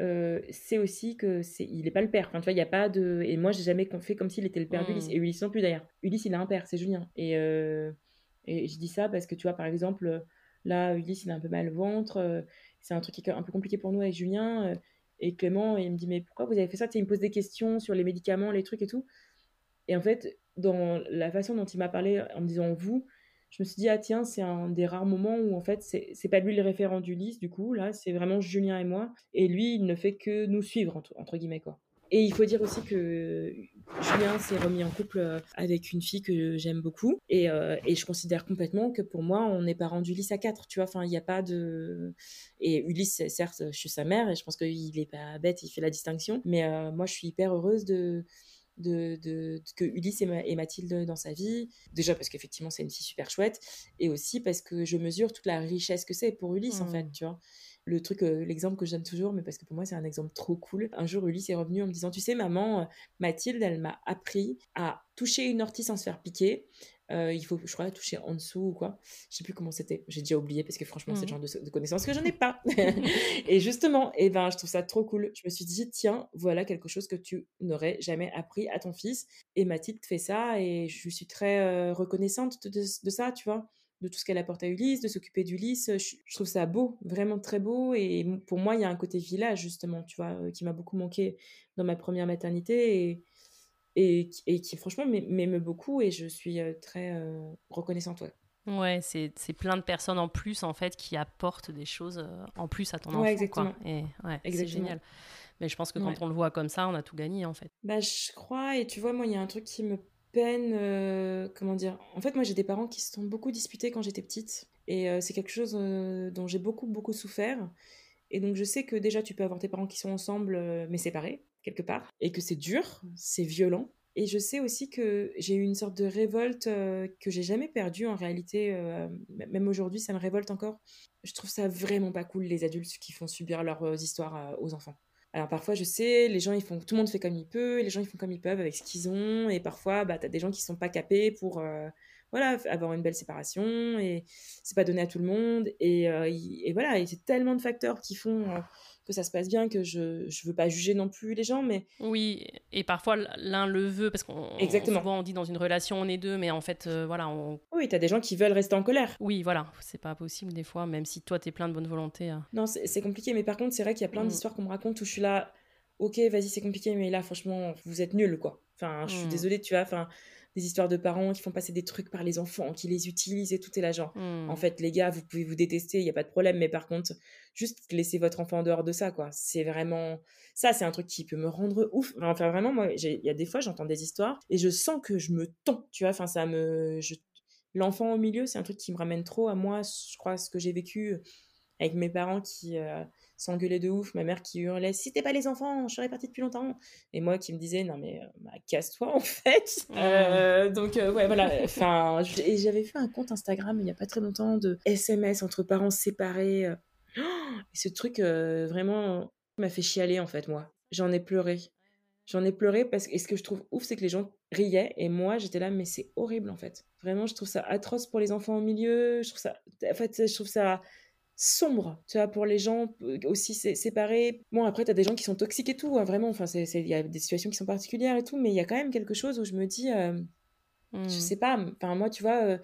euh, c'est aussi que c'est il n'est pas le père enfin tu vois il y a pas de et moi j'ai jamais fait comme s'il était le père d'Ulysse mmh. et Ulysse non plus d'ailleurs Ulysse il a un père c'est Julien et euh, et je dis ça parce que tu vois par exemple là Ulysse il a un peu mal au ventre c'est un truc qui est un peu compliqué pour nous avec Julien. Euh, et Clément, il me dit, mais pourquoi vous avez fait ça? Il me pose des questions sur les médicaments, les trucs et tout. Et en fait, dans la façon dont il m'a parlé en me disant vous, je me suis dit, ah tiens, c'est un des rares moments où en fait, c'est pas lui le référent du lys, du coup, là, c'est vraiment Julien et moi. Et lui, il ne fait que nous suivre, entre, entre guillemets, quoi. Et il faut dire aussi que Julien s'est remis en couple euh, avec une fille que j'aime beaucoup. Et, euh, et, je considère complètement que pour moi, on n'est pas rendu Ulysse à quatre, tu vois. Enfin, il n'y a pas de. Et Ulysse, certes, je suis sa mère et je pense qu'il n'est pas bête, il fait la distinction. Mais euh, moi, je suis hyper heureuse de. De, de, que Ulysse et, Mathilde dans sa vie. Déjà parce qu'effectivement, c'est une fille super chouette. Et aussi parce que je mesure toute la richesse que c'est pour Ulysse, en mmh. fait, tu vois le truc, euh, l'exemple que je donne toujours, mais parce que pour moi c'est un exemple trop cool. Un jour, Ulysse est revenu en me disant, tu sais, maman, euh, Mathilde, elle m'a appris à toucher une ortie sans se faire piquer. Euh, il faut, je crois, toucher en dessous ou quoi. Je sais plus comment c'était. J'ai déjà oublié parce que franchement, c'est le mmh. genre de, connaissances que je n'ai [LAUGHS] pas. [LAUGHS] et justement, et eh ben, je trouve ça trop cool. Je me suis dit, tiens, voilà quelque chose que tu n'aurais jamais appris à ton fils. Et Mathilde fait ça et je suis très reconnaissante de, ça, tu vois de tout ce qu'elle apporte à Ulysse, de s'occuper d'Ulysse. Je, trouve ça beau, vraiment très beau. Et pour moi, il y a un côté village, justement, tu vois, euh, qui m'a beaucoup manqué dans ma première maternité et, et, qui, franchement, m'aime beaucoup. Et je suis euh, très euh, reconnaissante, ouais. Ouais, c'est plein de personnes en plus, en fait, qui apportent des choses en plus à ton enfant. Ouais, exactement. Et ouais, c'est génial. Mais je pense que quand on le voit comme ça, on a tout gagné en fait. Bah, je crois, et tu vois, moi, il y a un truc qui me peine. Euh, comment dire En fait, moi, j'ai des parents qui se sont beaucoup disputés quand j'étais petite. Et euh, c'est quelque chose euh, dont j'ai beaucoup, beaucoup souffert. Et donc, je sais que déjà, tu peux avoir tes parents qui sont ensemble, mais séparés, quelque part. Et que c'est dur, c'est violent. Et je sais aussi que j'ai eu une sorte de révolte que j'ai jamais perdue en réalité. même aujourd'hui, ça me révolte encore. Je trouve ça vraiment pas cool, les adultes qui font subir leurs histoires aux enfants. Alors parfois, je sais, les gens, ils font, tout le monde fait comme il peut, les gens, ils font comme ils peuvent avec ce qu'ils ont, et parfois, bah, tu des gens qui sont pas capés pour, euh, voilà, avoir une belle séparation, et c'est pas donné à tout le monde, et, euh, et voilà, et c'est tellement de facteurs qui font euh, que ça se passe bien, que je je veux pas juger non plus les gens, mais oui, et parfois l'un le veut parce qu'on exactement souvent on dit dans une relation on est deux, mais en fait euh, voilà on oui t'as des gens qui veulent rester en colère. Oui voilà c'est pas possible des fois même si toi t'es plein de bonne volonté. Hein. Non c'est compliqué, mais par contre c'est vrai qu'il y a plein mm. d'histoires qu'on me raconte où je suis là ok vas-y c'est compliqué mais là franchement vous êtes nuls quoi. Enfin je suis mm. désolée tu vois enfin des histoires de parents qui font passer des trucs par les enfants, qui les utilisent et tout est là genre. Hmm. En fait, les gars, vous pouvez vous détester, il y a pas de problème, mais par contre, juste laissez votre enfant en dehors de ça, quoi. C'est vraiment ça, c'est un truc qui peut me rendre ouf. Enfin, vraiment, moi, il y a des fois, j'entends des histoires et je sens que je me tends, tu vois. Enfin, ça me, l'enfant au milieu, c'est un truc qui me ramène trop à moi. Je crois ce que j'ai vécu avec mes parents qui euh, s'engueulaient de ouf, ma mère qui hurlait si t'es pas les enfants, je serais partie depuis longtemps, et moi qui me disais non mais euh, bah, casse-toi en fait. Mmh. Euh, donc ouais voilà, enfin et j'avais fait un compte Instagram il y a pas très longtemps de SMS entre parents séparés. [GASPS] et ce truc vraiment m'a fait chialer en fait moi. J'en ai pleuré. J'en ai pleuré parce que ce que je trouve ouf, c'est que les gens riaient et moi j'étais là, mais c'est horrible en fait. Vraiment, je trouve ça atroce pour les enfants au milieu. Je trouve ça, en fait, je trouve ça sombre, tu vois, pour les gens euh, aussi séparés. Bon, après, tu as des gens qui sont toxiques et tout, hein, vraiment, enfin, il y a des situations qui sont particulières et tout, mais il y a quand même quelque chose où je me dis, euh, je hmm. sais pas, enfin, moi, tu vois, euh,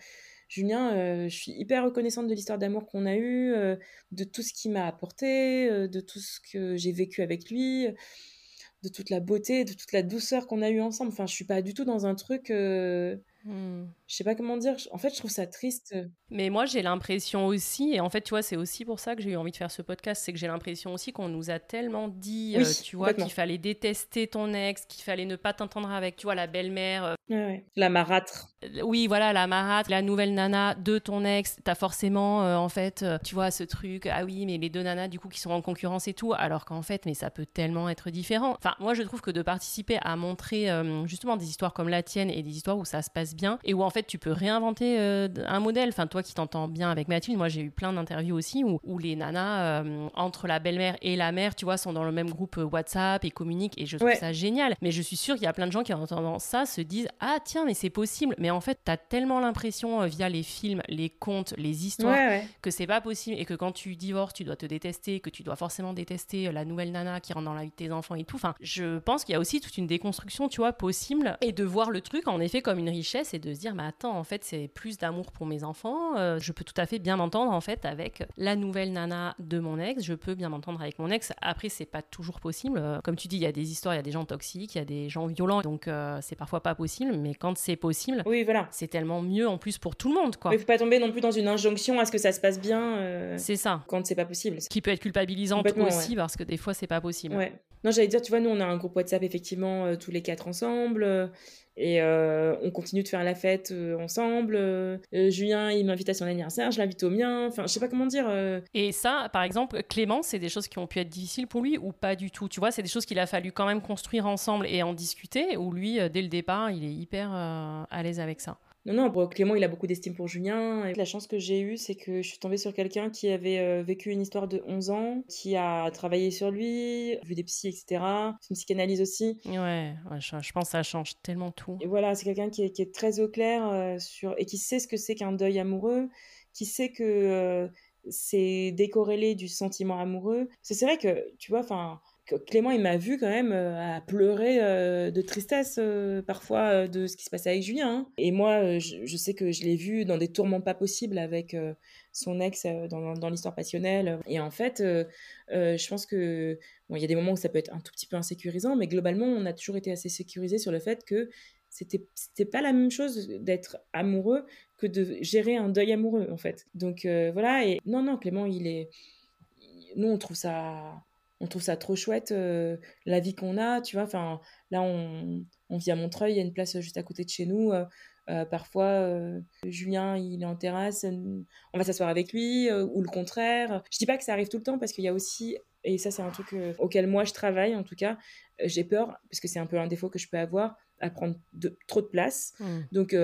Julien, je suis hyper reconnaissante de l'histoire d'amour qu'on a eue, de tout ce qu'il m'a apporté, de tout ce que j'ai vécu avec lui, de toute la beauté, de toute la douceur qu'on a eue ensemble. Enfin, je suis pas du tout dans un truc Hmm. Je sais pas comment dire. En fait, je trouve ça triste. Mais moi, j'ai l'impression aussi, et en fait, tu vois, c'est aussi pour ça que j'ai eu envie de faire ce podcast, c'est que j'ai l'impression aussi qu'on nous a tellement dit, euh, tu vois, qu'il fallait détester ton ex, qu'il fallait ne pas t'entendre avec, tu vois, la belle-mère. Euh, la marâtre. Euh, oui, voilà, la marâtre, la nouvelle nana de ton ex. T'as forcément, en fait, tu vois, ce truc, ah oui, mais les deux nanas, du coup, qui sont en concurrence et tout, alors qu'en fait, mais ça peut tellement être différent. Enfin, moi, je trouve que de participer à montrer justement des histoires comme la tienne et des histoires où ça se passe bien et où en fait tu peux réinventer euh, un modèle. Enfin, toi qui t'entends bien avec Mathilde, moi j'ai eu plein d'interviews aussi où, où, les nanas, euh, entre la belle-mère et la mère, tu vois, sont dans le même groupe euh, WhatsApp et communiquent et je trouve ça génial. Mais je suis sûre qu'il y a plein de gens qui en entendant ça se disent Ah tiens, mais c'est possible. Mais en fait, t'as tellement l'impression via les films, les contes, les histoires que c'est pas possible et que quand tu divorces, tu dois te détester, que tu dois forcément détester la nouvelle nana qui rentre dans la vie de tes enfants et tout. Enfin, je pense qu'il y a aussi toute une déconstruction, tu vois, possible et de voir le truc en effet comme une richesse et de se dire, mais attends, en fait, c'est plus d'amour pour mes enfants. Euh, je peux tout à fait bien m'entendre, en fait, avec la nouvelle nana de mon ex. Je peux bien m'entendre avec mon ex. Après, c'est pas toujours possible. Euh, comme tu dis, il y a des histoires, il y a des gens toxiques, il y a des gens violents, donc euh, c'est parfois pas possible. Mais quand c'est possible, oui, voilà. c'est tellement mieux en plus pour tout le monde, quoi. Il faut pas tomber non plus dans une injonction à ce que ça se passe bien. c'est ça. Quand c'est pas possible. Ce qui peut être culpabilisant aussi, parce que des fois, c'est pas possible. Ouais. Non, j'allais dire, tu vois, nous, on a un groupe WhatsApp, effectivement, tous les quatre ensemble. Et euh, on continue de faire la fête euh, ensemble. Euh, Julien, il m'invite à son anniversaire, je l'invite au mien. Enfin, je sais pas comment dire. Et ça, par exemple, Clément, c'est des choses qui ont pu être difficiles pour lui ou pas du tout? Tu vois, c'est des choses qu'il a fallu quand même construire ensemble et en discuter, ou lui, dès le départ, il est hyper à l'aise avec ça? Non, non, Clément, il a beaucoup d'estime pour Julien. Et la chance que j'ai eue, c'est que je suis tombée sur quelqu'un qui avait euh, vécu une histoire de 11 ans, qui a travaillé sur lui, vu des psys, etc. C'est une psychanalyse aussi. Ouais, je, pense que ça change tellement tout. Et voilà, c'est quelqu'un qui, est très au clair euh, sur et qui sait ce que c'est qu'un deuil amoureux, qui sait que euh, c'est décorrélé du sentiment amoureux. C'est vrai que, tu vois, enfin Clément, il m'a vu quand même euh, à pleurer euh, de tristesse euh, parfois de ce qui se passait avec Julien. Hein. Et moi, je, sais que je l'ai vu dans des tourments pas possibles avec son ex dans, l'histoire passionnelle. Et en fait, je pense que bon, il y a des moments où ça peut être un tout petit peu insécurisant, mais globalement, on a toujours été assez sécurisé sur le fait que c'était c'était pas la même chose d'être amoureux que de gérer un deuil amoureux en fait. Donc voilà. Et non, non, Clément, il est nous on trouve ça on trouve ça trop chouette, la vie qu'on a, tu vois. Enfin, là, on, on vit à Montreuil, il y a une place juste à côté de chez nous. parfois, Julien, il est en terrasse, on va s'asseoir avec lui, ou le contraire. Je dis pas que ça arrive tout le temps parce qu'il y a aussi, et ça c'est un truc auquel moi je travaille en tout cas, j'ai peur, parce que c'est un peu un défaut que je peux avoir, à prendre de, trop de place. Mmh. Donc,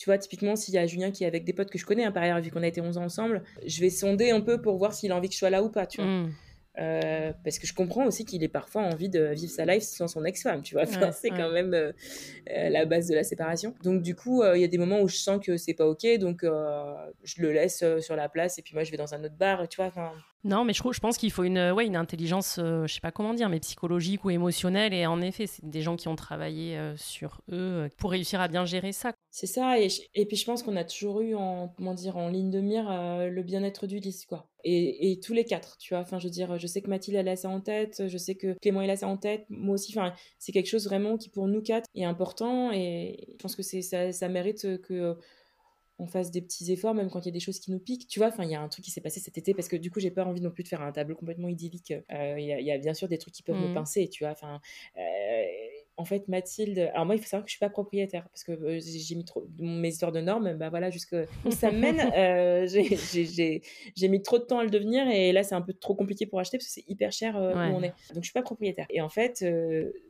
tu vois, typiquement, s'il y a Julien qui est avec des potes que je connais, hein, par ailleurs, vu qu'on a été 11 ans ensemble, je vais sonder un peu pour voir s'il a envie que je sois là ou pas, tu vois. Mmh. Euh, parce que je comprends aussi qu'il ait parfois envie de vivre sa life sans son ex-femme, tu vois. c'est quand même euh, euh, la base de la séparation. Donc, du coup, il y a des moments où je sens que c'est pas OK, donc je le laisse sur la place et puis moi, je vais dans un autre bar, tu vois. Non, mais je, je pense qu'il faut une, ouais, une intelligence, je sais pas comment dire, mais psychologique ou émotionnelle. Et en effet, c'est des gens qui ont travaillé sur eux pour réussir à bien gérer ça. C'est ça. Et, et, puis, je pense qu'on a toujours eu en, comment dire, en ligne de mire le bien-être du lys, quoi. Et, et, tous les quatre, tu vois. Enfin, je veux dire, je sais que Mathilde, elle a ça en tête. Je sais que Clément, il a ça en tête. Moi aussi. Enfin, c'est quelque chose vraiment qui, pour nous quatre, est important. Et je pense que c'est ça, ça mérite que on fasse des petits efforts, même quand il y a des choses qui nous piquent. Tu vois, enfin, il y a un truc qui s'est passé cet été parce que du coup, j'ai pas envie non plus de faire un tableau complètement idyllique. Euh, il y, a bien sûr des trucs qui peuvent me mmh. pincer, tu vois. Enfin, euh, en fait, Mathilde. Alors, moi, il faut savoir que je suis pas propriétaire parce que euh, j'ai mis trop. Mes histoires de normes, bah voilà, jusque. ça mène. [LAUGHS] Euh, j'ai mis trop de temps à le devenir et là, c'est un peu trop compliqué pour acheter parce que c'est hyper cher euh, où on est. Donc, je suis pas propriétaire. Et en fait,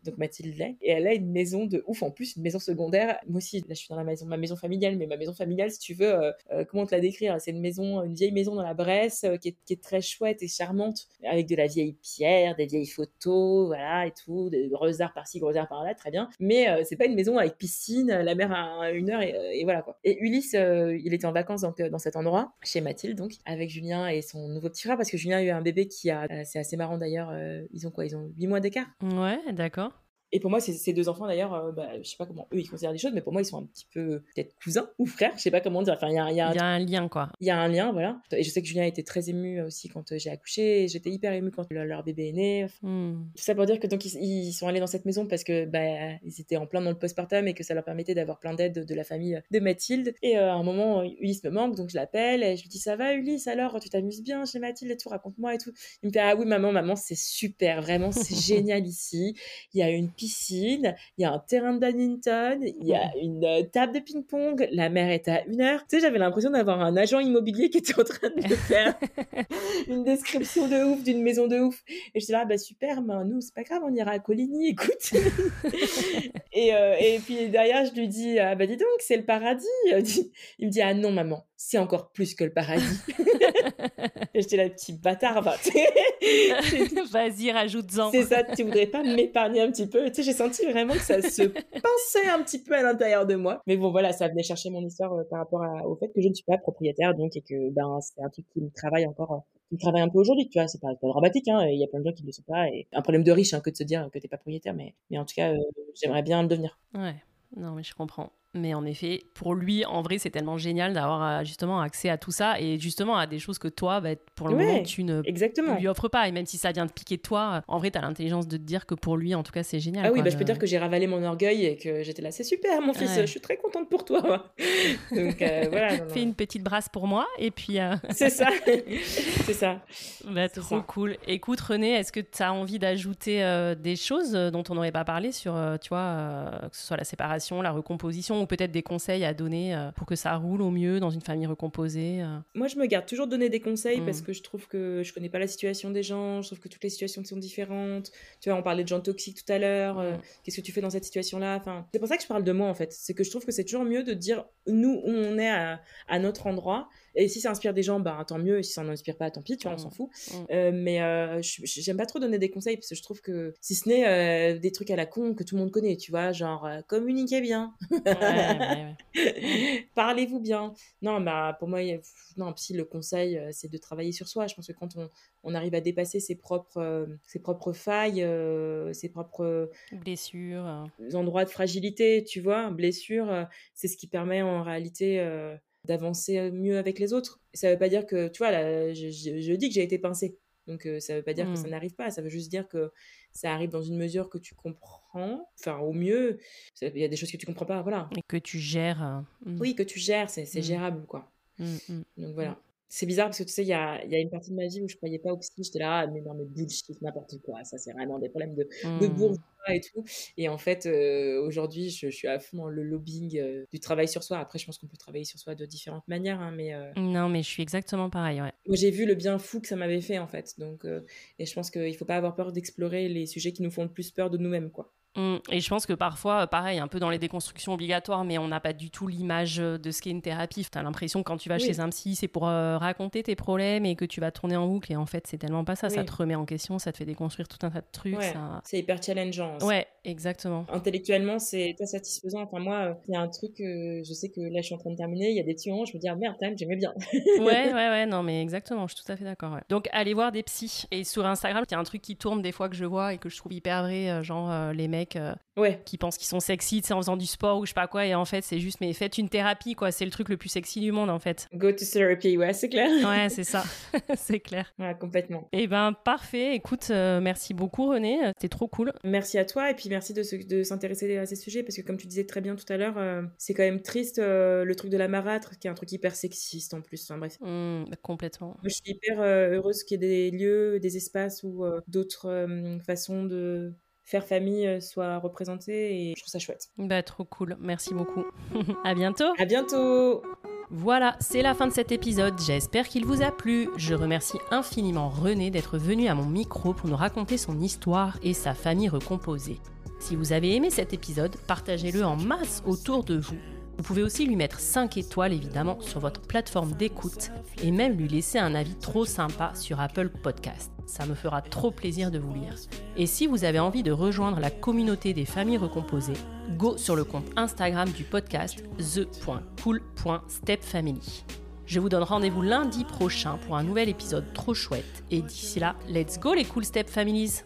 donc Mathilde l'est et elle a une maison de ouf en plus, une maison secondaire. Moi aussi, là, je suis dans la maison, ma maison familiale, mais ma maison familiale, si tu veux, comment te la décrire? C'est une maison, une vieille maison dans la Bresse qui est, qui, est, très chouette et charmante avec de la vieille pierre, des vieilles photos, voilà, et tout, des gros arts par-ci, gros arts par très bien. Mais euh, c'est pas une maison avec piscine, la mer à une heure euh, et, voilà quoi. Et Ulysse, euh, il était en vacances donc, dans cet endroit, chez Mathilde donc, avec Julien et son nouveau petit frère, parce que Julien a eu un bébé qui a, c'est assez marrant d'ailleurs, ils ont quoi? Ils ont 8 mois d'écart? Ouais, d'accord. Et pour moi, ces deux enfants, d'ailleurs, euh, bah, je sais pas comment eux ils considèrent les choses, mais pour moi, ils sont un petit peu peut-être cousins ou frères, je sais pas comment dire. Enfin, il y a, y, a, y a, un lien, quoi. Il y a un lien, voilà. Et je sais que Julien était très ému aussi quand euh, j'ai accouché. J'étais hyper émue quand leur, bébé est né. Hmm. Tout ça pour dire que donc ils, sont allés dans cette maison parce que bah, ils étaient en plein dans le postpartum et que ça leur permettait d'avoir plein d'aide de la famille de Mathilde. Et euh, à un moment, Ulysse me manque, donc je l'appelle et je lui dis ça va Ulysse alors, tu t'amuses bien chez Mathilde et tout, raconte-moi et tout. Il me fait ah oui maman, maman c'est super, vraiment c'est [LAUGHS] génial ici. Il y a une piscine il y a un terrain de badminton, il y a une euh, table de ping-pong, la mer est à une heure. Tu sais, j'avais l'impression d'avoir un agent immobilier qui était en train de [LAUGHS] faire une description de ouf d'une maison de ouf. Et j'étais là, bah super, mais nous, c'est pas grave, on ira à Coligny, écoute. [LAUGHS] et, euh, et puis derrière, je lui dis, ah bah dis donc, c'est le paradis. Il me dit, ah non, maman, c'est encore plus que le paradis. [LAUGHS] [LAUGHS] J'étais là, petit bâtard. Vas-y, rajoute-en. C'est ça, tu voudrais pas m'épargner un petit peu. Tu sais, j'ai senti vraiment que ça se [LAUGHS] pensait un petit peu à l'intérieur de moi. Mais bon, voilà, ça venait chercher mon histoire euh, par rapport au fait que je ne suis pas propriétaire, donc, et que ben, c'est un truc qui me travaille encore. Euh, qui travaille un peu aujourd'hui, tu vois, c'est pas, pas dramatique, hein, il y a plein de gens qui ne le sont pas, et un problème de riche, hein, que de se dire que t'es pas propriétaire, mais, mais en tout cas, euh, j'aimerais bien le devenir. Ouais, non, mais je comprends. Mais en effet, pour lui, en vrai, c'est tellement génial d'avoir euh, justement accès à tout ça et justement à des choses que toi, bah, pour le moment, tu ne lui offres pas. Et même si ça vient de piquer de toi, en vrai, tu as l'intelligence de te dire que pour lui, en tout cas, c'est génial. Ah oui, bah, je peux dire que j'ai ravalé mon orgueil et que j'étais là, c'est super, mon fils, je suis très contente pour toi. [LAUGHS] Donc euh, voilà. Fais une petite brasse pour moi et puis. Euh, [LAUGHS] c'est ça. [LAUGHS] c'est ça. Bah, trop cool. Écoute, René, est-ce que tu as envie d'ajouter des choses dont on n'aurait pas parlé sur, tu vois, que ce soit la séparation, la recomposition ou peut-être des conseils à donner euh, pour que ça roule au mieux dans une famille recomposée euh Moi, je me garde toujours de donner des conseils parce mmh. que je trouve que je connais pas la situation des gens, je trouve que toutes les situations sont différentes. Tu vois, on parlait de gens toxiques tout à l'heure. Euh, mmh. Qu'est-ce que tu fais dans cette situation-là? Enfin, c'est pour ça que je parle de moi en fait. C'est que je trouve que c'est toujours mieux de dire nous où on est à, à notre endroit et si ça inspire des gens, bah, tant mieux. Et si ça n'en inspire pas, tant pis, tu vois, on s'en mmh. fout. Mmh. Euh, mais euh, j'aime pas trop donner des conseils parce que je trouve que si ce n'est euh, des trucs à la con que tout le monde connaît, tu vois, genre communiquez bien, [LAUGHS] parlez-vous bien. Non, bah pour moi, non, si le conseil, c'est de travailler sur soi. Je pense que quand on, on arrive à dépasser ses propres, ses propres failles, ses propres blessures, endroits de fragilité, tu vois, blessures, c'est ce qui permet en réalité d'avancer mieux avec les autres. Ça veut pas dire que, tu vois, là, je, dis que j'ai été pincée. Donc, euh, ça veut pas dire que ça mmh. n'arrive pas. Ça veut juste dire que ça arrive dans une mesure que tu comprends. Enfin, au mieux, il y a des choses que tu comprends pas, voilà. Et que tu gères. Euh, mmh. Oui, que tu gères, c'est mmh. gérable, quoi. Donc, voilà. C'est bizarre parce que tu sais, il y a, y a, une partie de ma vie où je croyais pas au psy. J'étais là, ah, mais non, mais bullshit, n'importe quoi. Ça, c'est vraiment des problèmes de, de mmh. bourgeois et tout. Et en fait, euh, aujourd'hui, je, suis à fond dans le lobbying euh, du travail sur soi. Après, je pense qu'on peut travailler sur soi de différentes manières. Hein, mais, euh, Non, mais je suis exactement pareil. Ouais. Moi, j'ai vu le bien fou que ça m'avait fait, en fait. Donc, et je pense qu'il faut pas avoir peur d'explorer les sujets qui nous font le plus peur de nous-mêmes, quoi. Mmh. Et je pense que parfois, pareil, un peu dans les déconstructions obligatoires, mais on n'a pas du tout l'image de ce qu'est une thérapie. Tu as l'impression quand tu vas chez un psy, c'est pour raconter tes problèmes et que tu vas tourner en boucle. Et en fait, c'est tellement pas ça. Ça te remet en question, ça te fait déconstruire tout un tas de trucs. C'est hyper challengeant. Ouais, exactement. Intellectuellement, c'est pas satisfaisant. Enfin, moi, il y a un truc, je sais que là, je suis en train de terminer, il y a des tuyaux, je me dis, ah merde, j'aimais bien. ouais, ouais, [LAUGHS] ouais, non, mais exactement, je suis tout à fait d'accord. Donc, allez voir des psys. Et sur Instagram, il y a un truc qui tourne des fois que je vois et que je trouve hyper vrai, euh, genre euh, les mecs euh, ouais. qui pensent qu'ils sont sexy, en faisant du sport ou je sais pas quoi, et en fait, c'est juste, mais faites une thérapie, quoi. C'est le truc le plus sexy du monde, en fait. Go to therapy, ouais, c'est clair. ouais, c'est ça. [LAUGHS] [LAUGHS] c'est clair. Ouais, complètement. Et eh ben, parfait. Écoute, merci beaucoup, René. C'était trop cool. Merci à toi, et puis merci de, de s'intéresser à ces sujets parce que comme tu disais très bien tout à l'heure, euh, c'est quand même triste euh, le truc de la marâtre qui est un truc hyper sexiste en plus. Enfin bref. Mmh, complètement. je suis hyper euh, heureuse qu'il y ait des lieux, des espaces où d'autres façons de faire famille soient représentées et je trouve ça chouette. Bah trop cool. Merci beaucoup. [LAUGHS] à bientôt. À bientôt. Voilà, c'est la fin de cet épisode. J'espère qu'il vous a plu. Je remercie infiniment René d'être venu à mon micro pour nous raconter son histoire et sa famille recomposée. Si vous avez aimé cet épisode, partagez-le en masse autour de vous. Vous pouvez aussi lui mettre 5 étoiles évidemment sur votre plateforme d'écoute et même lui laisser un avis trop sympa sur Apple Podcast. Ça me fera trop plaisir de vous lire. Et si vous avez envie de rejoindre la communauté des familles recomposées, go sur le compte Instagram du podcast the.cool.stepfamily. Je vous donne rendez-vous lundi prochain pour un nouvel épisode trop chouette. Et d'ici là, let's go les cool step families!